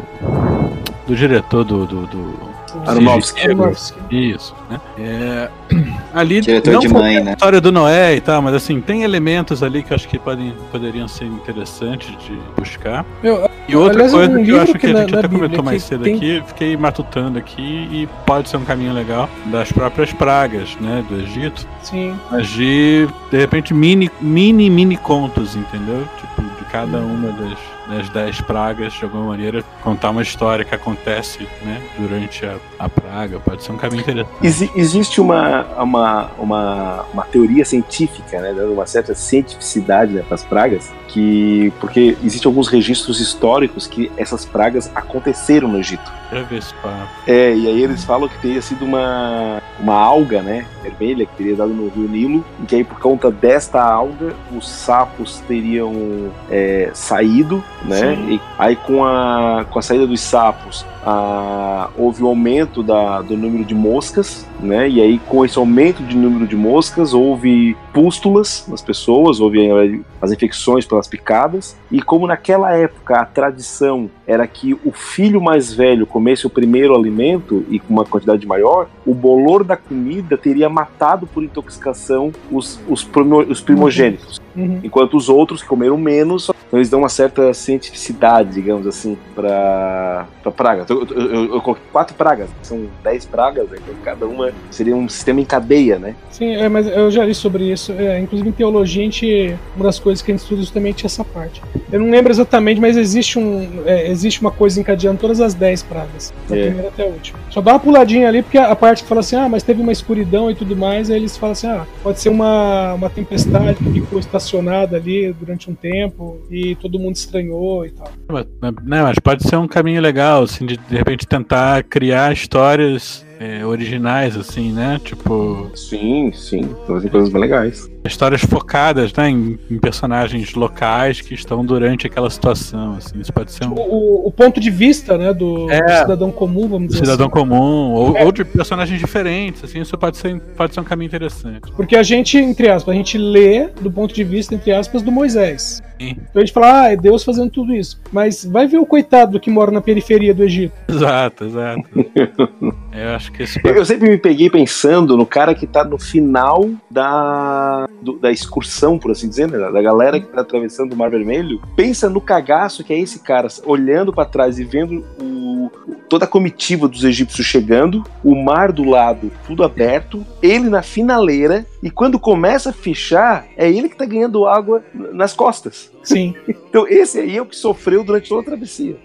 do diretor do. do, do Aronofsky. Aronofsky. Isso, né? É, ali Diretor não de mãe, a né? história do Noé e tal, mas assim, tem elementos ali que eu acho que podem, poderiam ser interessantes de buscar. Meu, E outra Aliás, coisa um que eu acho que, que a gente na até Bíblia comentou mais cedo tem- aqui, fiquei matutando aqui e pode ser um caminho legal das próprias pragas, né, do Egito, sim. mas de, de repente, mini, mini, mini contos, entendeu? Tipo, de cada uma das, das dez pragas, de alguma maneira, contar uma história que acontece, né, durante a, a praga, pode ser um caminho interessante. Exi- existe uma, uma, uma, uma teoria científica, né, dando uma certa cientificidade né, para as pragas, que porque existem alguns registros históricos que essas pragas aconteceram no Egito. Já vi esse papo. É, e aí eles falam que teria sido uma, uma alga, né, vermelha, que teria dado no rio Nilo, e que aí por conta desta alga, os sapos teriam é, saído, né, Sim. e aí com a, com a saída dos sapos, a, houve um aumento da, do número de moscas, né, e aí com esse aumento de número de moscas, houve pústulas nas pessoas, houve eh, as infecções pelas picadas, e como naquela época a tradição era que o filho mais velho comesse o primeiro alimento e com uma quantidade maior, o bolor da comida teria matado por intoxicação os, os, os primogênitos, Uhum. enquanto os outros que comeram menos, então eles dão uma certa cientificidade, digamos assim, para para praga. Eu, eu, eu- coloquei quatro pragas, são dez pragas, né? então cada uma seria um sistema em cadeia, né? Sim, é, mas eu já li sobre isso. É, inclusive em teologia, a gente, uma das coisas que a gente estuda justamente é essa parte. Eu não lembro exatamente, mas existe, um, é, existe uma coisa encadeando todas as 10 pragas, da É. primeira até a última. Só dá uma puladinha ali, porque a, a parte que fala assim, ah, mas teve uma escuridão e tudo mais, aí eles falam assim, ah, pode ser uma, uma tempestade que ficou estacionada ali durante um tempo e todo mundo estranhou e tal. Mas, né, mas pode ser um caminho legal, assim, de de repente tentar criar histórias é, originais, assim, né? Tipo, Sim, sim. Fazem coisas bem legais. histórias focadas, né, em, em personagens locais que estão durante aquela situação, assim. Isso pode ser um O, o- o ponto de vista, né, do, É. do cidadão comum, vamos dizer cidadão assim. comum, ou, É. ou de personagens diferentes, assim. Isso pode ser, pode ser um caminho interessante. Porque a gente, entre aspas, a gente lê do ponto de vista, entre aspas, do Moisés. Sim. Então a gente fala, ah, é Deus fazendo tudo isso. Mas vai ver o coitado que mora na periferia do Egito. Exato, exato. Eu acho que isso Eu, sempre me peguei pensando no cara que tá no final da, do- da excursão, por assim dizer, né? da galera que tá atravessando o Mar Vermelho. Pensa no cagaço que é esse cara olhando pra trás e vendo o, toda a comitiva dos egípcios chegando, o mar do lado tudo aberto, ele na finaleira, e quando começa a fechar, é ele que tá ganhando água nas costas. Sim. Então esse aí é o que sofreu durante toda a travessia.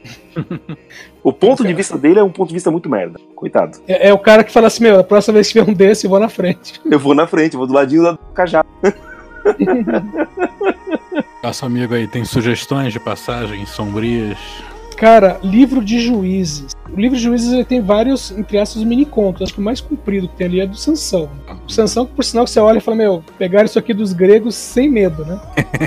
O ponto de vista dele é um ponto de vista muito merda. Coitado. É, é o cara que fala assim, meu, a próxima vez que tiver um desse, eu vou na frente. Eu vou na frente, eu vou do ladinho do cajado. Nosso amigo aí tem sugestões de passagens sombrias. Cara, livro de juízes. O livro de juízes ele tem vários, entre aspas, mini contos. Acho que o mais comprido que tem ali é do Sansão. O Sansão, por sinal, que você olha e fala, meu, pegaram isso aqui dos gregos sem medo, né?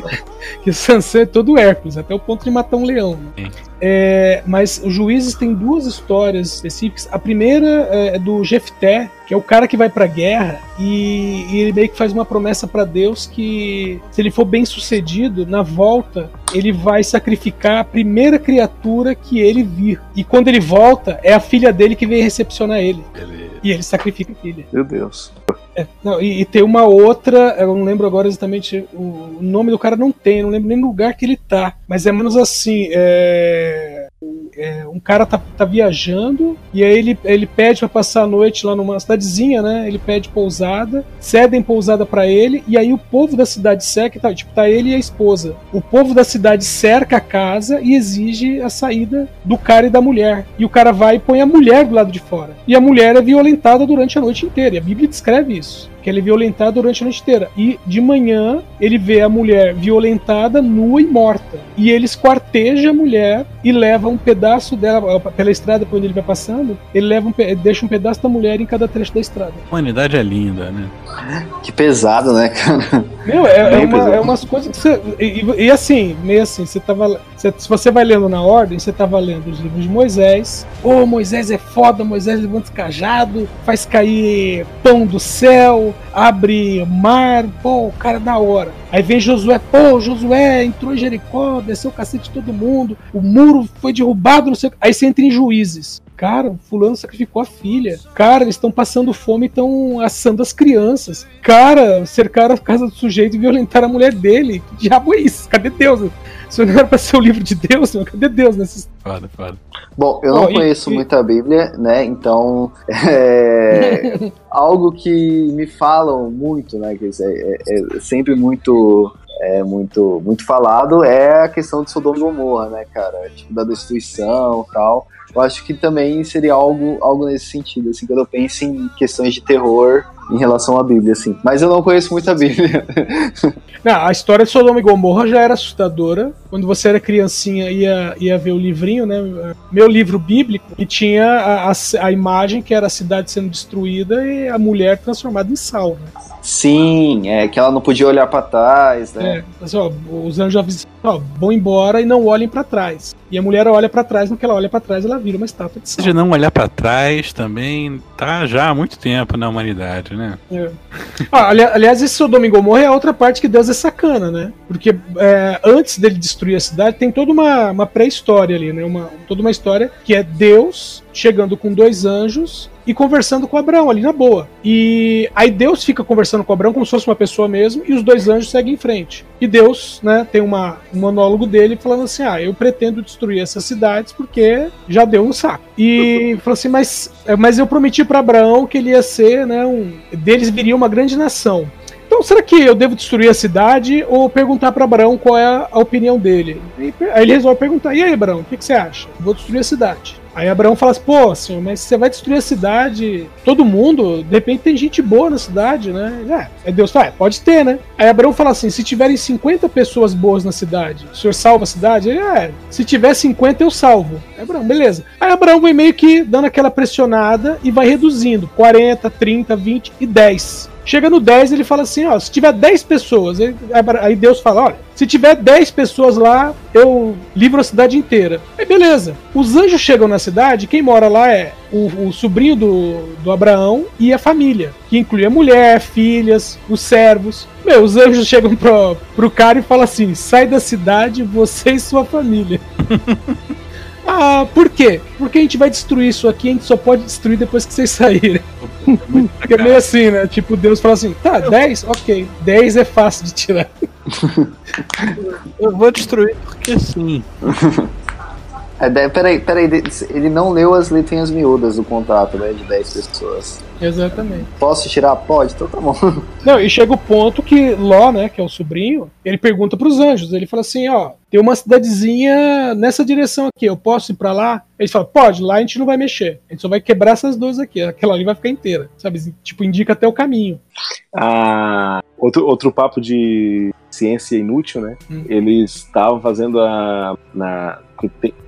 que o Sansão é todo Hércules, até o ponto de matar um leão. né? É, mas os juízes têm duas histórias específicas. A primeira é do Jefté, que é o cara que vai pra guerra e, e ele meio que faz uma promessa pra Deus que se ele for bem sucedido, na volta ele vai sacrificar a primeira criatura que ele vir. E quando ele volta, é a filha dele que vem recepcionar ele. Ele... E ele sacrifica a filha. Meu Deus. É, não, e, e tem uma outra, eu não lembro agora exatamente o, o nome do cara, não tem, eu não lembro nem no lugar que ele tá, mas é menos assim. É, é, um cara tá, tá viajando e aí ele, ele pede para passar a noite lá numa cidadezinha, né? Ele pede pousada, cedem pousada para ele e aí o povo da cidade cerca, tá, tipo, tá ele e a esposa. O povo da cidade cerca a casa e exige a saída do cara e da mulher. E o cara vai e põe a mulher do lado de fora. E a mulher é violentada durante a noite inteira. E a Bíblia descreve isso que ele é violentado durante a noite inteira. E de manhã ele vê a mulher violentada, nua e morta. E ele esquarteja a mulher e leva um pedaço dela pela estrada quando ele vai passando. Ele leva um, deixa um pedaço da mulher em cada trecho da estrada. A humanidade é linda, né? Que pesado, né, cara? Meu, é, é, uma, é umas coisas que você. E, e, assim, meio assim, você tava. Se você vai lendo na ordem, você tava lendo os livros de Moisés. Ô, oh, Moisés é foda, Moisés levanta cajado, faz cair pão do céu, abre mar, pô, o cara é da hora. Aí vem Josué, pô, Josué entrou em Jericó, desceu o cacete de todo mundo, o muro foi derrubado, não sei Aí você entra em juízes. Cara, fulano sacrificou a filha. Cara, eles estão passando fome e estão assando as crianças. Cara, cercaram a casa do sujeito e violentaram a mulher dele. Que diabo é isso? Cadê Deus? Isso não era pra ser o livro de Deus, meu? Cadê Deus nessa Foda, foda. Bom, eu não oh, conheço e, muito a Bíblia, né? Então, é algo que me falam muito, né? Que é, é, é sempre muito é muito muito falado é a questão de Sodoma e Gomorra, né, cara? Tipo, da destruição e tal eu acho que também seria algo, algo nesse sentido, assim, quando eu penso em questões de terror em relação à Bíblia, assim. Mas eu não conheço muito a Bíblia. não, a história de Sodoma e Gomorra já era assustadora. Quando você era criancinha, ia, ia ver o livrinho, né? Meu livro bíblico, e tinha a, a, a imagem que era a cidade sendo destruída e a mulher transformada em sal, né? Sim, é que ela não podia olhar para trás, né? É, mas, ó, os anjos avisam, ó, vão embora e não olhem para trás. E a mulher olha para trás, no que ela olha para trás, ela vira uma estátua de sal. Não olhar para trás também tá já há muito tempo na humanidade, né? É. Ah, aliás, esse Sodoma e Gomorra é outra parte que Deus é sacana, né? Porque é, antes dele destruir a cidade, tem toda uma, uma pré-história ali, né? Uma, toda uma história que é Deus chegando com dois anjos e conversando com Abraão ali na boa. E aí Deus fica conversando com Abraão como se fosse uma pessoa mesmo, e os dois anjos seguem em frente. E Deus, né, tem uma, um monólogo dele falando assim: Ah, eu pretendo destruir essas cidades porque já deu um saco. E falou assim: Mas, mas eu prometi para Abraão que ele ia ser, né, um. Deles viria uma grande nação. Então, será que eu devo destruir a cidade ou perguntar para Abraão qual é a opinião dele? aí ele resolve perguntar: E aí, Abraão, o que, que você acha? Vou destruir a cidade. Aí Abraão fala assim, pô, senhor, mas você vai destruir a cidade, todo mundo, de repente tem gente boa na cidade, né? É, Deus fala, é, pode ter, né? Aí Abraão fala assim, se tiverem 50 pessoas boas na cidade, o senhor salva a cidade? Ele, é, se tiver 50 eu salvo. Aí Abraão, beleza. Aí Abraão vai meio que dando aquela pressionada e vai reduzindo, 40, 30, 20 e 10. Chega no 10, ele fala assim: ó, se tiver 10 pessoas, aí Deus fala: olha, se tiver 10 pessoas lá, eu livro a cidade inteira. Aí beleza. Os anjos chegam na cidade, quem mora lá é o, o sobrinho do, do Abraão e a família, que inclui a mulher, filhas, os servos. Meu, os anjos chegam pro, pro cara e falam assim: sai da cidade, você e sua família. Ah, por quê? Porque a gente vai destruir isso aqui, a gente só pode destruir depois que vocês saírem. Porque é meio assim, né? Tipo, Deus fala assim, tá, 10? Ok. 10 é fácil de tirar. Eu vou destruir porque sim. É, peraí, peraí, ele não leu as letrinhas miúdas do contrato, né, de 10 pessoas. Exatamente. Posso tirar? Pode, então tá bom. Não, e chega o ponto que Ló, né, que é o sobrinho, ele pergunta pros anjos, ele fala assim, ó, tem uma cidadezinha nessa direção aqui, eu posso ir para lá? Eles falam, pode, lá a gente não vai mexer, a gente só vai quebrar essas duas aqui, aquela ali vai ficar inteira, sabe? Tipo, indica até o caminho. Ah, outro, outro papo de ciência inútil, né? Hum. Eles estavam fazendo a, na,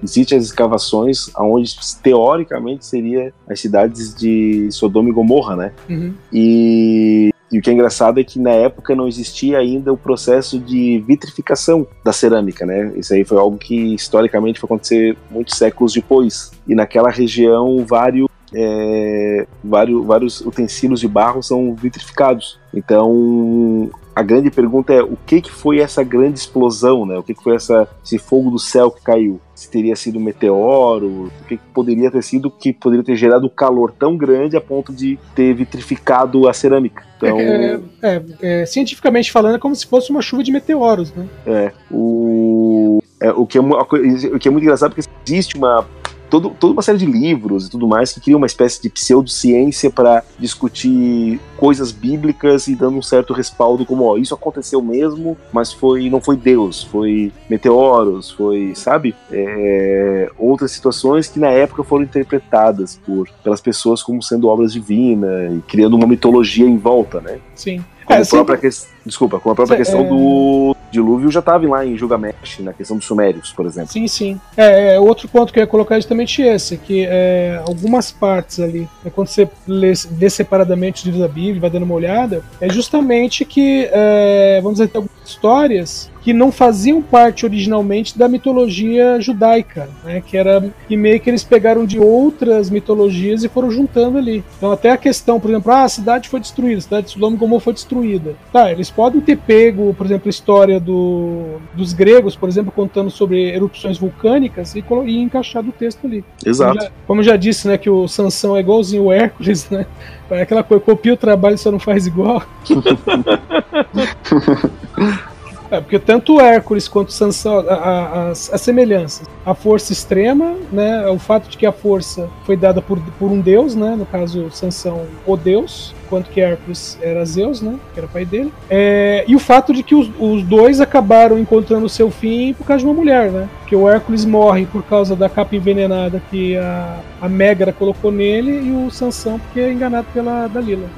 existem as escavações onde teoricamente seria as cidades de Sodoma e Gomorra, né? Uhum. E, e, o que é engraçado é que na época não existia ainda o processo de vitrificação da cerâmica, né? Isso aí foi algo que historicamente foi acontecer muitos séculos depois. E naquela região vários é, vários, vários utensílios de barro são vitrificados. Então, a grande pergunta é o que, que foi essa grande explosão, né? O que, que foi essa, esse fogo do céu que caiu? Se teria sido um meteoro? O que, que poderia ter sido que poderia ter gerado calor tão grande a ponto de ter vitrificado a cerâmica? Então, é, é, é, cientificamente falando, é como se fosse uma chuva de meteoros, né? É. O É, o, que é, o que é muito engraçado porque existe uma todo, toda uma série de livros e tudo mais que criam uma espécie de pseudociência para discutir coisas bíblicas e dando um certo respaldo como ó, isso aconteceu mesmo, mas foi não foi Deus, foi meteoros, foi sabe É, outras situações que na época foram interpretadas por pelas pessoas como sendo obras divinas e criando uma mitologia em volta, né? Sim. Como É, a própria ques- Desculpa, como a própria questão é- do dilúvio já estava lá em Gilgamesh, na questão dos sumérios, por exemplo. Sim, sim. É, é, outro ponto que eu ia colocar é justamente esse, que é, algumas partes ali, né, quando você lê, vê separadamente os livros da Bíblia, vai dando uma olhada, é justamente que, é, vamos dizer, tem algumas histórias que não faziam parte originalmente da mitologia judaica, né, que era que meio que eles pegaram de outras mitologias e foram juntando ali. Então até a questão, por exemplo, ah, a cidade foi destruída, a cidade de Sodoma e Gomorra foi destruída. Tá, eles podem ter pego, por exemplo, a história do, dos gregos, por exemplo, contando sobre erupções vulcânicas e, colo- e encaixado o texto ali. Como Exato. já, como eu já disse, né, que o Sansão é igualzinho o Hércules, né? É aquela coisa, copia o trabalho só não faz igual. É, porque tanto Hércules quanto Sansão, as, as semelhanças, a força extrema, né, o fato de que a força foi dada por, por um deus, né, no caso Sansão, o deus, enquanto que Hércules era Zeus, né, que era pai dele, é, e o fato de que os, os dois acabaram encontrando o seu fim por causa de uma mulher, né, que o Hércules morre por causa da capa envenenada que a, a Megra colocou nele e o Sansão porque é enganado pela Dalila.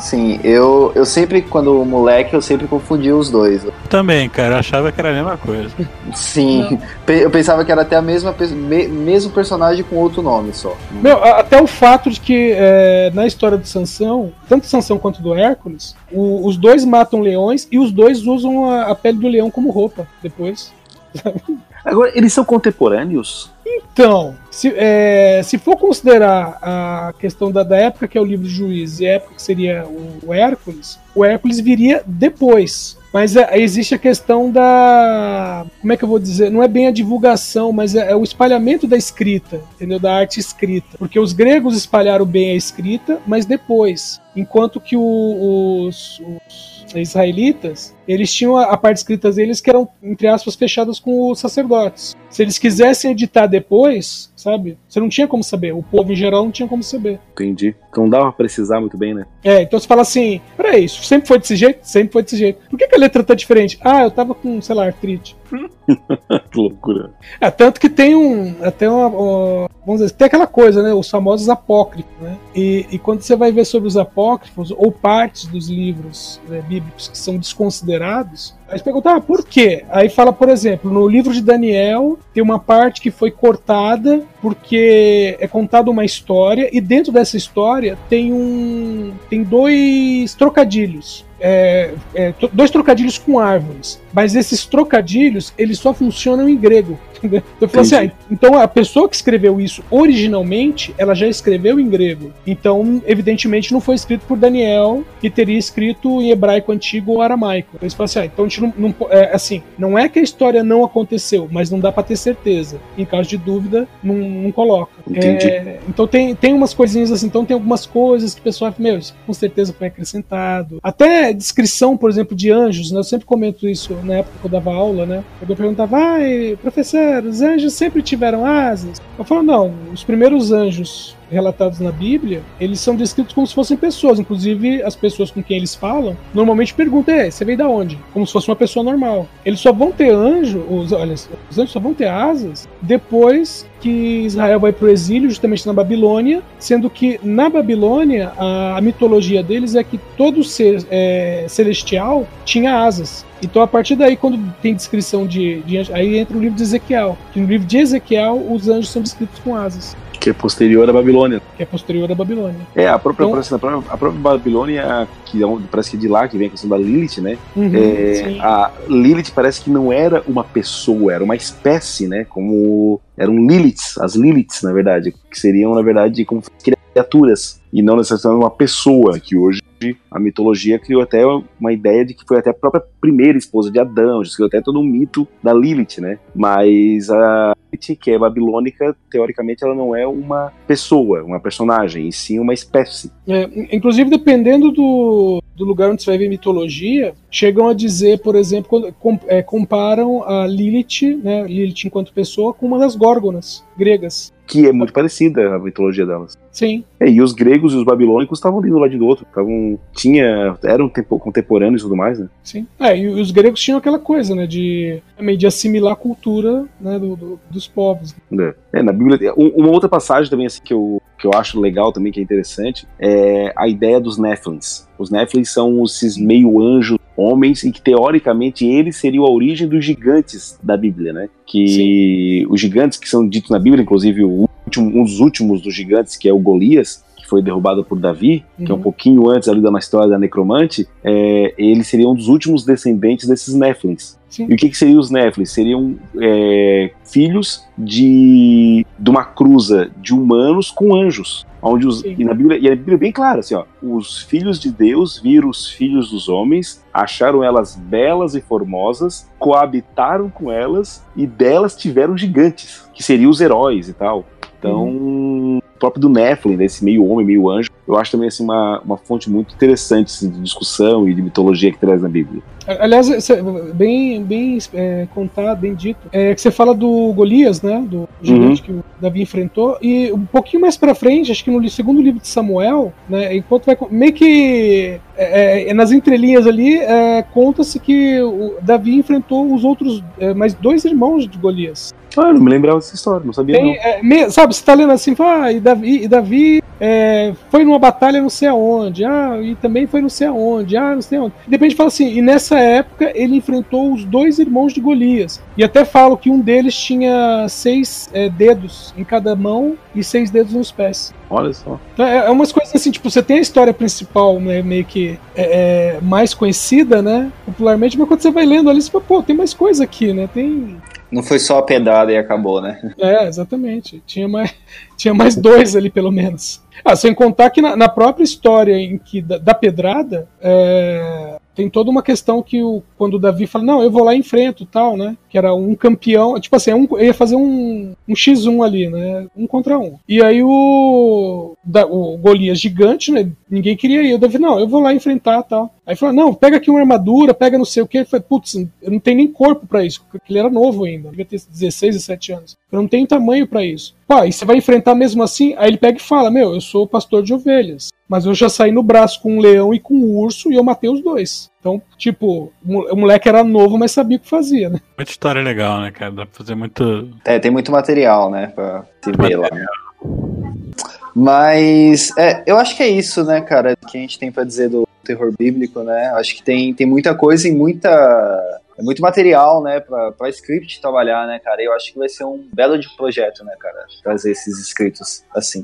Sim, eu, eu sempre, quando moleque, eu sempre confundia os dois. Também, cara, eu achava que era a mesma coisa. Sim, pe- eu pensava que era até a mesma me- mesmo personagem com outro nome só. Meu, até o fato de que é, na história do Sansão, tanto Sansão quanto do Hércules, o- os dois matam leões e os dois usam a, a pele do leão como roupa depois. Agora, eles são contemporâneos? Então, se, é, se for considerar a questão da, da época que é o livro de Juízes e a época que seria o, o Hércules, o Hércules viria depois. Mas é, existe a questão da. Como é que eu vou dizer? Não é bem a divulgação, mas é, é o espalhamento da escrita, entendeu? Da arte escrita. Porque os gregos espalharam bem a escrita, mas depois. Enquanto que o- os, os israelitas, eles tinham a, a parte escrita deles que eram, entre aspas, fechadas com os sacerdotes. Se eles quisessem editar depois, sabe? Você não tinha como saber. O povo em geral não tinha como saber. Entendi. Então dava pra precisar muito bem, né? É, então você fala assim, peraí, isso sempre foi desse jeito? Sempre foi desse jeito. Por que, que a letra tá diferente? Ah, eu tava com, sei lá, artrite. que loucura. É, tanto que tem um. Até uma. uma- vamos dizer, tem aquela coisa, né? Os famosos apócrifos, né? E, e quando você vai ver sobre os apócrifos, ou partes dos livros né, bíblicos que são desconsiderados, aí você pergunta, ah, por quê? Aí fala, por exemplo, no livro de Daniel, tem uma parte que foi cortada porque é contada uma história, e dentro dessa história tem um. tem dois trocadilhos é, é, dois trocadilhos com árvores. Mas esses trocadilhos, eles só funcionam em grego. Entendeu? Então eu falo assim, ah, então a pessoa que escreveu isso originalmente, ela já escreveu em grego. Então, evidentemente, não foi escrito por Daniel, que teria escrito em hebraico antigo ou aramaico. Então, assim, ah, então a gente não, não é, assim, não é que a história não aconteceu, mas não dá pra ter certeza. Em caso de dúvida, não, não coloca. É, então tem, tem umas coisinhas assim, então tem algumas coisas que o pessoal fala, meu, isso com certeza foi acrescentado. Até descrição, por exemplo, de anjos, né? Eu sempre comento isso na época que eu dava aula, né? Eu perguntava, ai, professor, os anjos sempre tiveram asas? Eu falo, não, os primeiros anjos relatados na Bíblia, eles são descritos como se fossem pessoas. Inclusive, as pessoas com quem eles falam, normalmente perguntam, é, você veio da onde? Como se fosse uma pessoa normal. Eles só vão ter anjo, os, olha, os anjos só vão ter asas depois que Israel vai para o exílio, justamente na Babilônia, sendo que na Babilônia a, a mitologia deles é que todo ser é, celestial tinha asas. Então, a partir daí, quando tem descrição de, de anjos, aí entra o livro de Ezequiel. Que no livro de Ezequiel, os anjos são descritos com asas, Que é posterior à Babilônia. que é posterior à Babilônia. É, a própria, Então- parece- a própria, a própria Babilônia, que é parece que é de lá que vem a questão da Lilith, né? Uhum, É, a Lilith parece que não era uma pessoa, era uma espécie, né? Como eram Liliths, as Liliths, na verdade, que seriam, na verdade, como criaturas e não necessariamente uma pessoa que hoje a mitologia criou até uma ideia de que foi até a própria primeira esposa de Adão, já criou até todo um mito da Lilith, né? Mas a Lilith, que é babilônica, teoricamente ela não é uma pessoa, uma personagem, e sim uma espécie. É, inclusive, dependendo do, do lugar onde você vai ver mitologia, chegam a dizer, por exemplo, quando, com, é, comparam a Lilith, né, Lilith enquanto pessoa, com uma das górgonas gregas que é muito parecida a mitologia delas. Sim. É, e os gregos e os babilônicos estavam ali do lado do outro, estavam tinha eram tempo, contemporâneos e tudo mais, né? Sim. É, e os gregos tinham aquela coisa, né, de meio de assimilar a cultura, né, do, do, dos povos. É. é. na Bíblia uma outra passagem também assim que eu que eu acho legal também que é interessante é a ideia dos Nephilims. Os Nephilims são esses meio anjos homens e que teoricamente eles seriam a origem dos gigantes da Bíblia, né? Que Sim. os gigantes que são ditos na Bíblia, inclusive o último, um dos últimos dos gigantes, que é o Golias, que foi derrubado por Davi, uhum. que é um uhum. pouquinho antes ali da história da necromante, é, ele seria um dos últimos descendentes desses Nephilims. Sim. E o que, que seriam os Nephilims? Seriam é, filhos de, de uma cruza de humanos com anjos. Onde os, e, na Bíblia, e a Bíblia é bem clara, assim, ó, os filhos de Deus viram os filhos dos homens, acharam elas belas e formosas, coabitaram com elas e delas tiveram gigantes, que seriam os heróis e tal. Então, uhum. o próprio do Nephilim, desse meio homem, meio anjo, eu acho também assim, uma, uma fonte muito interessante assim, de discussão e de mitologia que traz na Bíblia. Aliás, bem, bem é, contado, bem dito, é que você fala do Golias, né? Do gigante uhum. que o Davi enfrentou. E um pouquinho mais pra frente, acho que no segundo livro de Samuel, né? Enquanto vai. Meio que. É, é, nas entrelinhas ali, é, conta-se que o Davi enfrentou os outros. É, mais dois irmãos de Golias. Ah, não me lembrava dessa história, não sabia. Tem, não. Me, sabe, você tá lendo assim, ah, e Davi, e Davi foi numa batalha não sei aonde, ah, e também foi não sei aonde, ah, não sei aonde. De repente fala assim, e nessa época ele enfrentou os dois irmãos de Golias. E até falo que um deles tinha seis é, dedos em cada mão e seis dedos nos pés. Olha só. Então, é, é umas coisas assim, tipo, você tem a história principal, né, meio que é, é, mais conhecida, né, popularmente, mas quando você vai lendo ali, você fala, pô, tem mais coisa aqui, né, tem... Não foi só a pedrada e acabou, né? É, exatamente. Tinha mais, tinha mais dois ali, pelo menos. Ah, sem contar que na, na própria história em que da, da pedrada, é, tem toda uma questão que o, quando o Davi fala, não, eu vou lá e enfrento tal, né? Que era um campeão, tipo assim, um, ia fazer um, um X1 ali, né? Um contra um. E aí o, da, o Golias gigante, né? Ninguém queria ir. O Davi, não, eu vou lá enfrentar tal. Aí falou, não, pega aqui uma armadura, pega não sei o que. Ele falou, putz, eu não tenho nem corpo para isso, porque ele era novo ainda, devia ter 16, 17 anos. Eu não tenho tamanho para isso. Pô, e você vai enfrentar mesmo assim? Aí ele pega e fala, meu, eu sou pastor de ovelhas. Mas eu já saí no braço com um leão e com um urso e eu matei os dois. Então, tipo, o moleque era novo, mas sabia o que fazia, né? Muita história legal, né, cara? Dá pra fazer muito. É, tem muito material, né, pra se ver lá. Mas, é, eu acho que é isso, né, cara, que a gente tem para dizer do terror bíblico, né? Acho que tem, tem muita coisa e muita é muito material, né, pra, pra script trabalhar, né, cara? Eu acho que vai ser um belo de projeto, né, cara? Trazer esses escritos assim.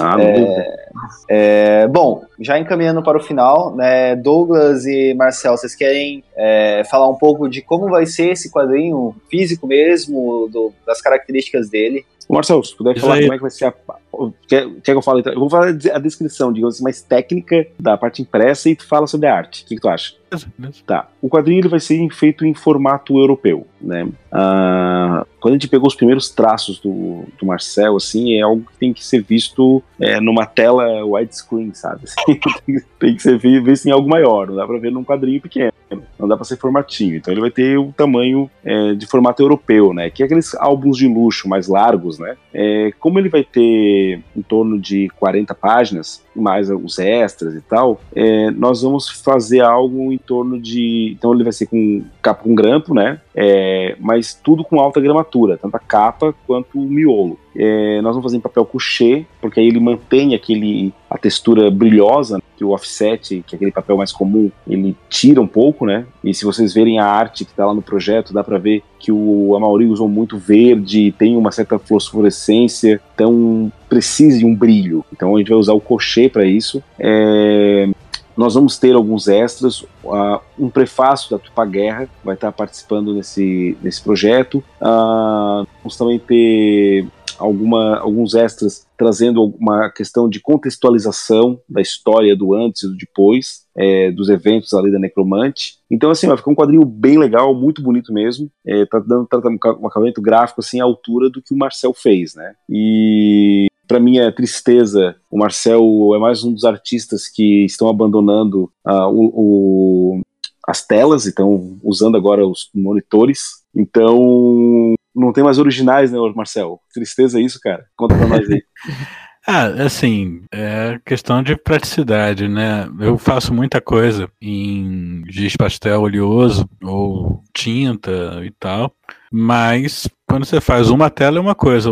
Ah, é, é, bom, já encaminhando para o final, né, Douglas e Marcel, vocês querem é, falar um pouco de como vai ser esse quadrinho físico mesmo, do, das características dele? Marcel, se puder falar como é que vai ser a. Quer, quer que eu fale? Eu vou falar a descrição, digamos assim, mais técnica da parte impressa e tu fala sobre a arte. O que, que tu acha? Tá. O quadrinho ele vai ser feito em formato europeu, né? Ah, quando a gente pegou os primeiros traços do, do Marcel, assim, é algo que tem que ser visto é, numa tela widescreen, sabe? Assim, tem que ser visto em algo maior, não dá pra ver num quadrinho pequeno, não dá pra ser formatinho. Então ele vai ter o tamanho é, de formato europeu, né? Que é aqueles álbuns de luxo mais largos, né? É, como ele vai ter em torno de 40 páginas, mais os extras e tal, é, nós vamos fazer algo em torno de. Então ele vai ser com capa com grampo, né? É, mas tudo com alta gramatura, tanto a capa quanto o miolo. É, nós vamos fazer em papel couché, porque aí ele mantém aquele a textura brilhosa que o offset, que é aquele papel mais comum, ele tira um pouco, né? E se vocês verem a arte que está lá no projeto, dá para ver que o Amauri usou muito verde, tem uma certa fluorescência, então precisa um brilho. Então a gente vai usar o crochê para isso. É, nós vamos ter alguns extras, uh, um prefácio da Tupa Guerra vai estar participando nesse, nesse projeto. Uh, vamos também ter alguma, alguns extras trazendo uma questão de contextualização da história do antes e do depois, é, dos eventos ali da Necromante. Então, assim, vai ficar um quadrinho bem legal, muito bonito mesmo. É, tá dando tá, um acabamento gráfico, assim, à altura do que o Marcel fez, né? E para minha tristeza, o Marcel é mais um dos artistas que estão abandonando uh, o, o, as telas, então usando agora os monitores. Então, não tem mais originais, né, Marcel? Tristeza isso, cara. Conta pra nós aí. Ah, assim, é questão de praticidade, né? Eu faço muita coisa em giz pastel oleoso ou tinta e tal, mas quando você faz uma tela é uma coisa,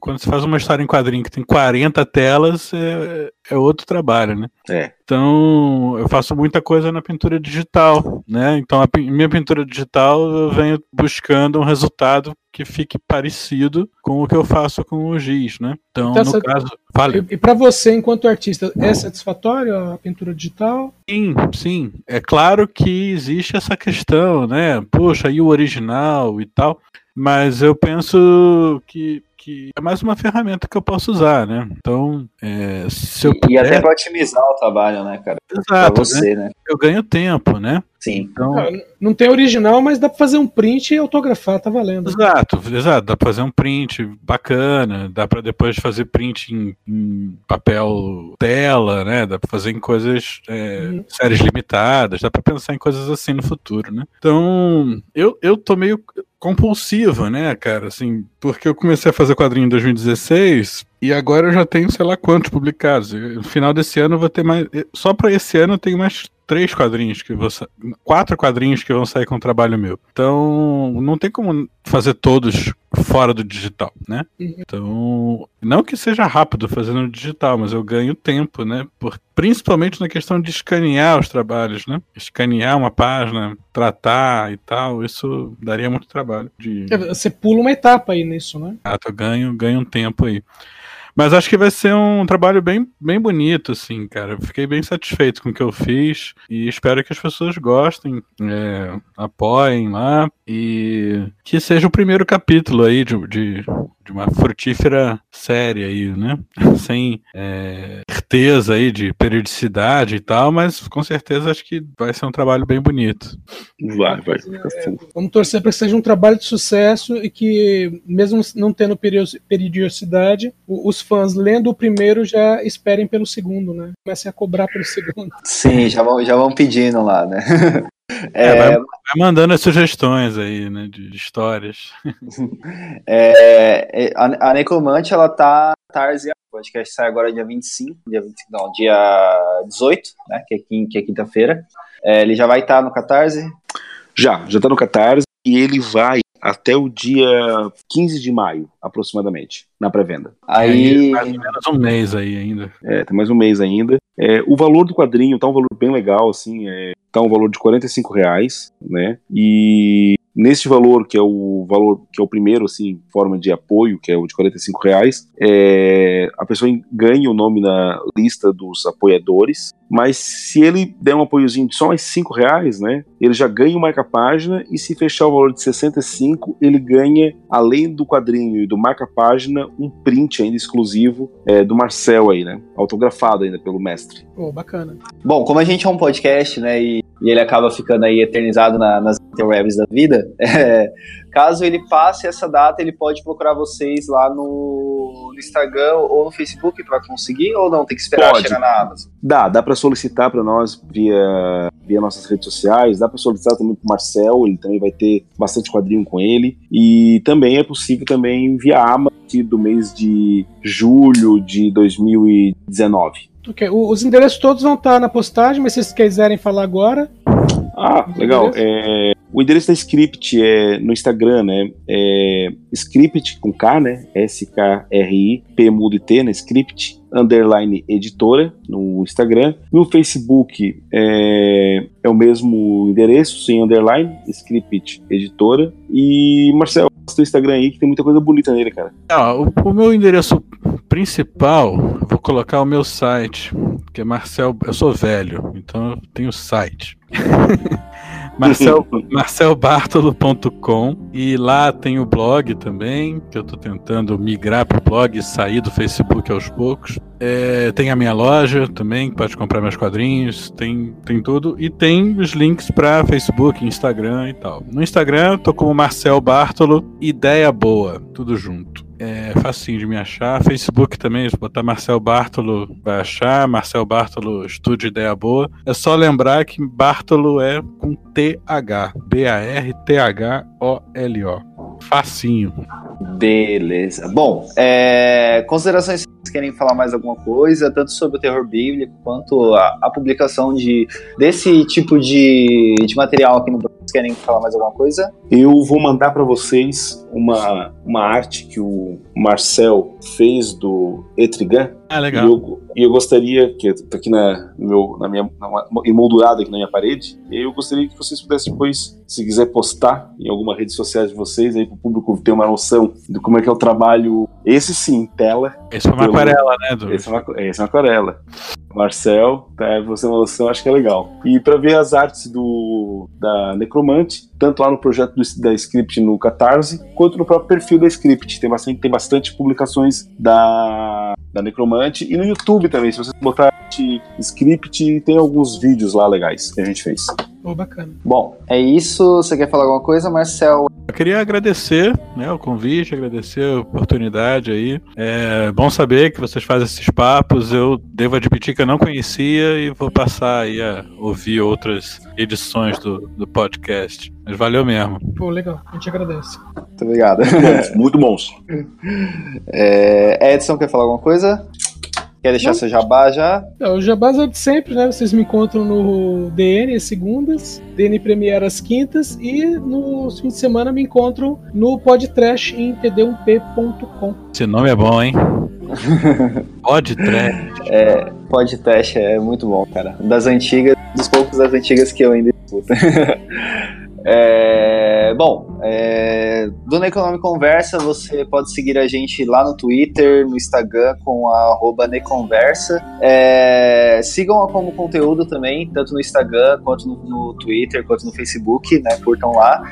quando você faz uma história em quadrinho que tem 40 telas é, é outro trabalho, né? É. Então eu faço muita coisa na pintura digital, né? Então a minha pintura digital eu venho buscando um resultado que fique parecido com o que eu faço com o giz, né? Então, então no caso, vale. E, e para você, enquanto artista, é satisfatório a pintura digital? Sim, sim. É claro que existe essa questão, né? Poxa, e o original e tal. Mas eu penso que que é mais uma ferramenta que eu posso usar, né? Então, é, se eu puder... E até para otimizar o trabalho, né, cara? Exato. Pra você, né? Eu ganho tempo, né? Sim. Então... Não, não tem original, mas dá para fazer um print e autografar, tá valendo. Exato, exato. Dá para fazer um print bacana, dá para depois fazer print em, em, papel tela, né? Dá para fazer em coisas, é, uhum. séries limitadas, dá para pensar em coisas assim no futuro, né? Então, eu, eu tô meio compulsivo, né, cara, assim, porque eu comecei a fazer quadrinho em 2016 e agora eu já tenho sei lá quantos publicados. No final desse ano eu vou ter mais. Só para esse ano eu tenho mais três quadrinhos que vão quatro quadrinhos que vão sair com trabalho meu. Então, não tem como fazer todos fora do digital, né? Uhum. Então, não que seja rápido fazendo no digital, mas eu ganho tempo, né? Por, principalmente na questão de escanear os trabalhos, né? Escanear uma página, tratar e tal, isso daria muito trabalho. De... É, você pula uma etapa aí nisso, né? Ah, eu ganho, ganho um tempo aí. Mas acho que vai ser um trabalho bem, bem bonito, assim, cara. Fiquei bem satisfeito com o que eu fiz e espero que as pessoas gostem, é, apoiem lá e que seja o primeiro capítulo aí de, de de uma frutífera série aí, né? Sem é, certeza aí de periodicidade e tal, mas com certeza acho que vai ser um trabalho bem bonito. Vai, vai. É, vamos torcer para que seja um trabalho de sucesso e que, mesmo não tendo periodicidade, os fãs lendo o primeiro já esperem pelo segundo, né? Comecem a cobrar pelo segundo. Sim, já vão, já vão pedindo lá, né? É, é, vai, vai, mandando as sugestões aí, né, de, histórias. É, é, a, a Necromante, ela tá Tarzi, o podcast sai agora dia 25, dia 25, não, dia 18, né, que é, que é quinta-feira. É, ele já vai estar tá no Catarse? Já, já tá no Catarse e ele vai até o dia 15 de maio, aproximadamente, na pré-venda. Aí... Mais ou menos um mês aí ainda. É, tem mais um mês ainda. É, o valor do quadrinho tá um valor bem legal, assim, é, tá um valor de 45 reais, né? E nesse valor, que é o valor que é o primeiro, assim, forma de apoio, que é o de 45 reais, é, a pessoa ganha o nome na lista dos apoiadores, mas se ele der um apoiozinho de só mais 5 reais, né, ele já ganha o marca-página, e se fechar o valor de 65, ele ganha, além do quadrinho e do marca-página, um print ainda exclusivo é, do Marcel aí, né, autografado ainda pelo mestre. Oh, bacana. Bom, como a gente é um podcast, né, e, e ele acaba ficando aí eternizado na, nas interwebs da vida, é, caso ele passe essa data, ele pode procurar vocês lá no, no Instagram ou no Facebook para conseguir, ou não? Tem que esperar pode. chegar na Amazon? Dá, dá para solicitar para nós via, via nossas redes sociais, dá para solicitar também para Marcel, ele também vai ter bastante quadrinho com ele, e também é possível também via Amazon do mês de julho de 2019. Ok, os endereços todos vão estar na postagem, mas se vocês quiserem falar agora. Ah, legal. É, o endereço da Script é no Instagram, né? É Script com K, né? S-K-R-I-P mudo T, né? Script underline editora no Instagram. No Facebook é, é o mesmo endereço, sem underline, Script editora. E Marcelo, o Instagram aí que tem muita coisa bonita nele, cara. Ah, o, o meu endereço principal, vou colocar o meu site, que é Marcel. Eu sou velho, então eu tenho site. Marcel, marcelbartolo.com e lá tem o blog também, que eu estou tentando migrar para o blog e sair do Facebook aos poucos. É, tem a minha loja também, que pode comprar meus quadrinhos, tem, tem tudo. E tem os links para Facebook, Instagram e tal. No Instagram, tô como Marcel Bartolo, ideia boa, tudo junto. É facinho de me achar. Facebook também, se botar Marcel Bartolo, vai achar. Marcel Bartolo, Estúdio Ideia Boa. É só lembrar que Bartolo é com TH. B-A-R-T-H-O-L-O. Facinho. Beleza. Bom, é, considerações querem falar mais alguma coisa, tanto sobre o terror bíblico quanto a, a publicação de, desse tipo de, de material aqui no Brasil. Querem falar mais alguma coisa? Eu vou mandar para vocês uma, uma arte que o Marcel fez do Etrigan. Ah, legal. E eu, e eu gostaria, que tá aqui na, meu, na minha, na, emoldurado aqui na minha parede, eu gostaria que vocês pudessem depois, se quiser postar em alguma rede social de vocês, aí para o público ter uma noção de como é que é o trabalho, esse sim, tela. Esse é uma pelo, aquarela, né, Du? Esse é uma, esse é uma aquarela. Marcel, tá, você uma noção, acho que é legal. E para ver as artes do da Necromante, tanto lá no projeto do, da Script no Catarse, quanto no próprio perfil da Script. Tem bastante, tem bastante publicações da, da Necromante e no YouTube também. Se você botar Script, tem alguns vídeos lá legais que a gente fez. Oh, bacana. Bom, é isso. Você quer falar alguma coisa, Marcel? Eu queria agradecer né, o convite, agradecer a oportunidade aí. É bom saber que vocês fazem esses papos. Eu devo admitir que eu não conhecia e vou passar aí a ouvir outras edições do, do podcast. Mas valeu mesmo. Pô, legal. A gente agradece. Muito obrigado. Muito bons. É, Edson, quer falar alguma coisa? Quer deixar Não. seu jabá já? Não, o jabá é de sempre, né? Vocês me encontram no DN às segundas, DN Premiere às quintas e no fim de semana me encontram no podcast em td1p.com. Esse nome é bom, hein? podcast. É, podcast é muito bom, cara. Das antigas, dos poucos das antigas que eu ainda escuto. É, bom, é, do Neconome Conversa, você pode seguir a gente lá no Twitter, no Instagram, com a Neconversa. É, sigam Como Conteúdo também, tanto no Instagram, quanto no, no Twitter, quanto no Facebook, né? Curtam lá.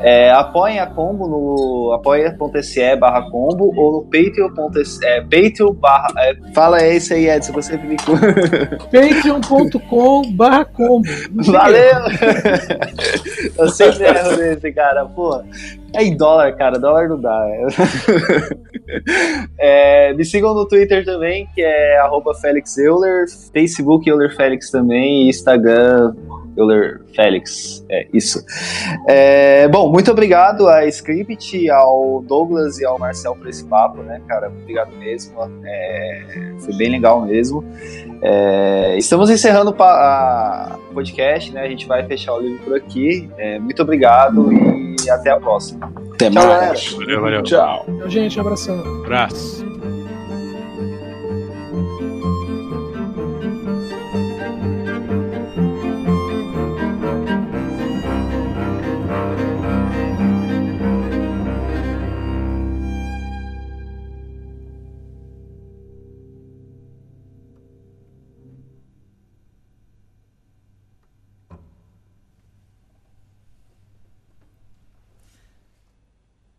É, apoiem a Combo no apoia.se barra combo ou no patreon.se é, patreon barra, é, fala esse aí Edson, você me patreon.com barra combo. Valeu! Eu sempre erro desse cara, pô é em dólar, cara, dólar não dá é, me sigam no Twitter também, que é arroba Felix Euler, Facebook Euler Felix também e Instagram Euler Félix. É isso. É, bom, muito obrigado a Script, ao Douglas e ao Marcel por esse papo, né, cara? Obrigado mesmo. É, foi bem legal mesmo. É, estamos encerrando o podcast, né? A gente vai fechar o livro por aqui. É, muito obrigado e até a próxima. Até Tchau, mais. Valeu, valeu. Tchau. Gente, um abração. Abraço.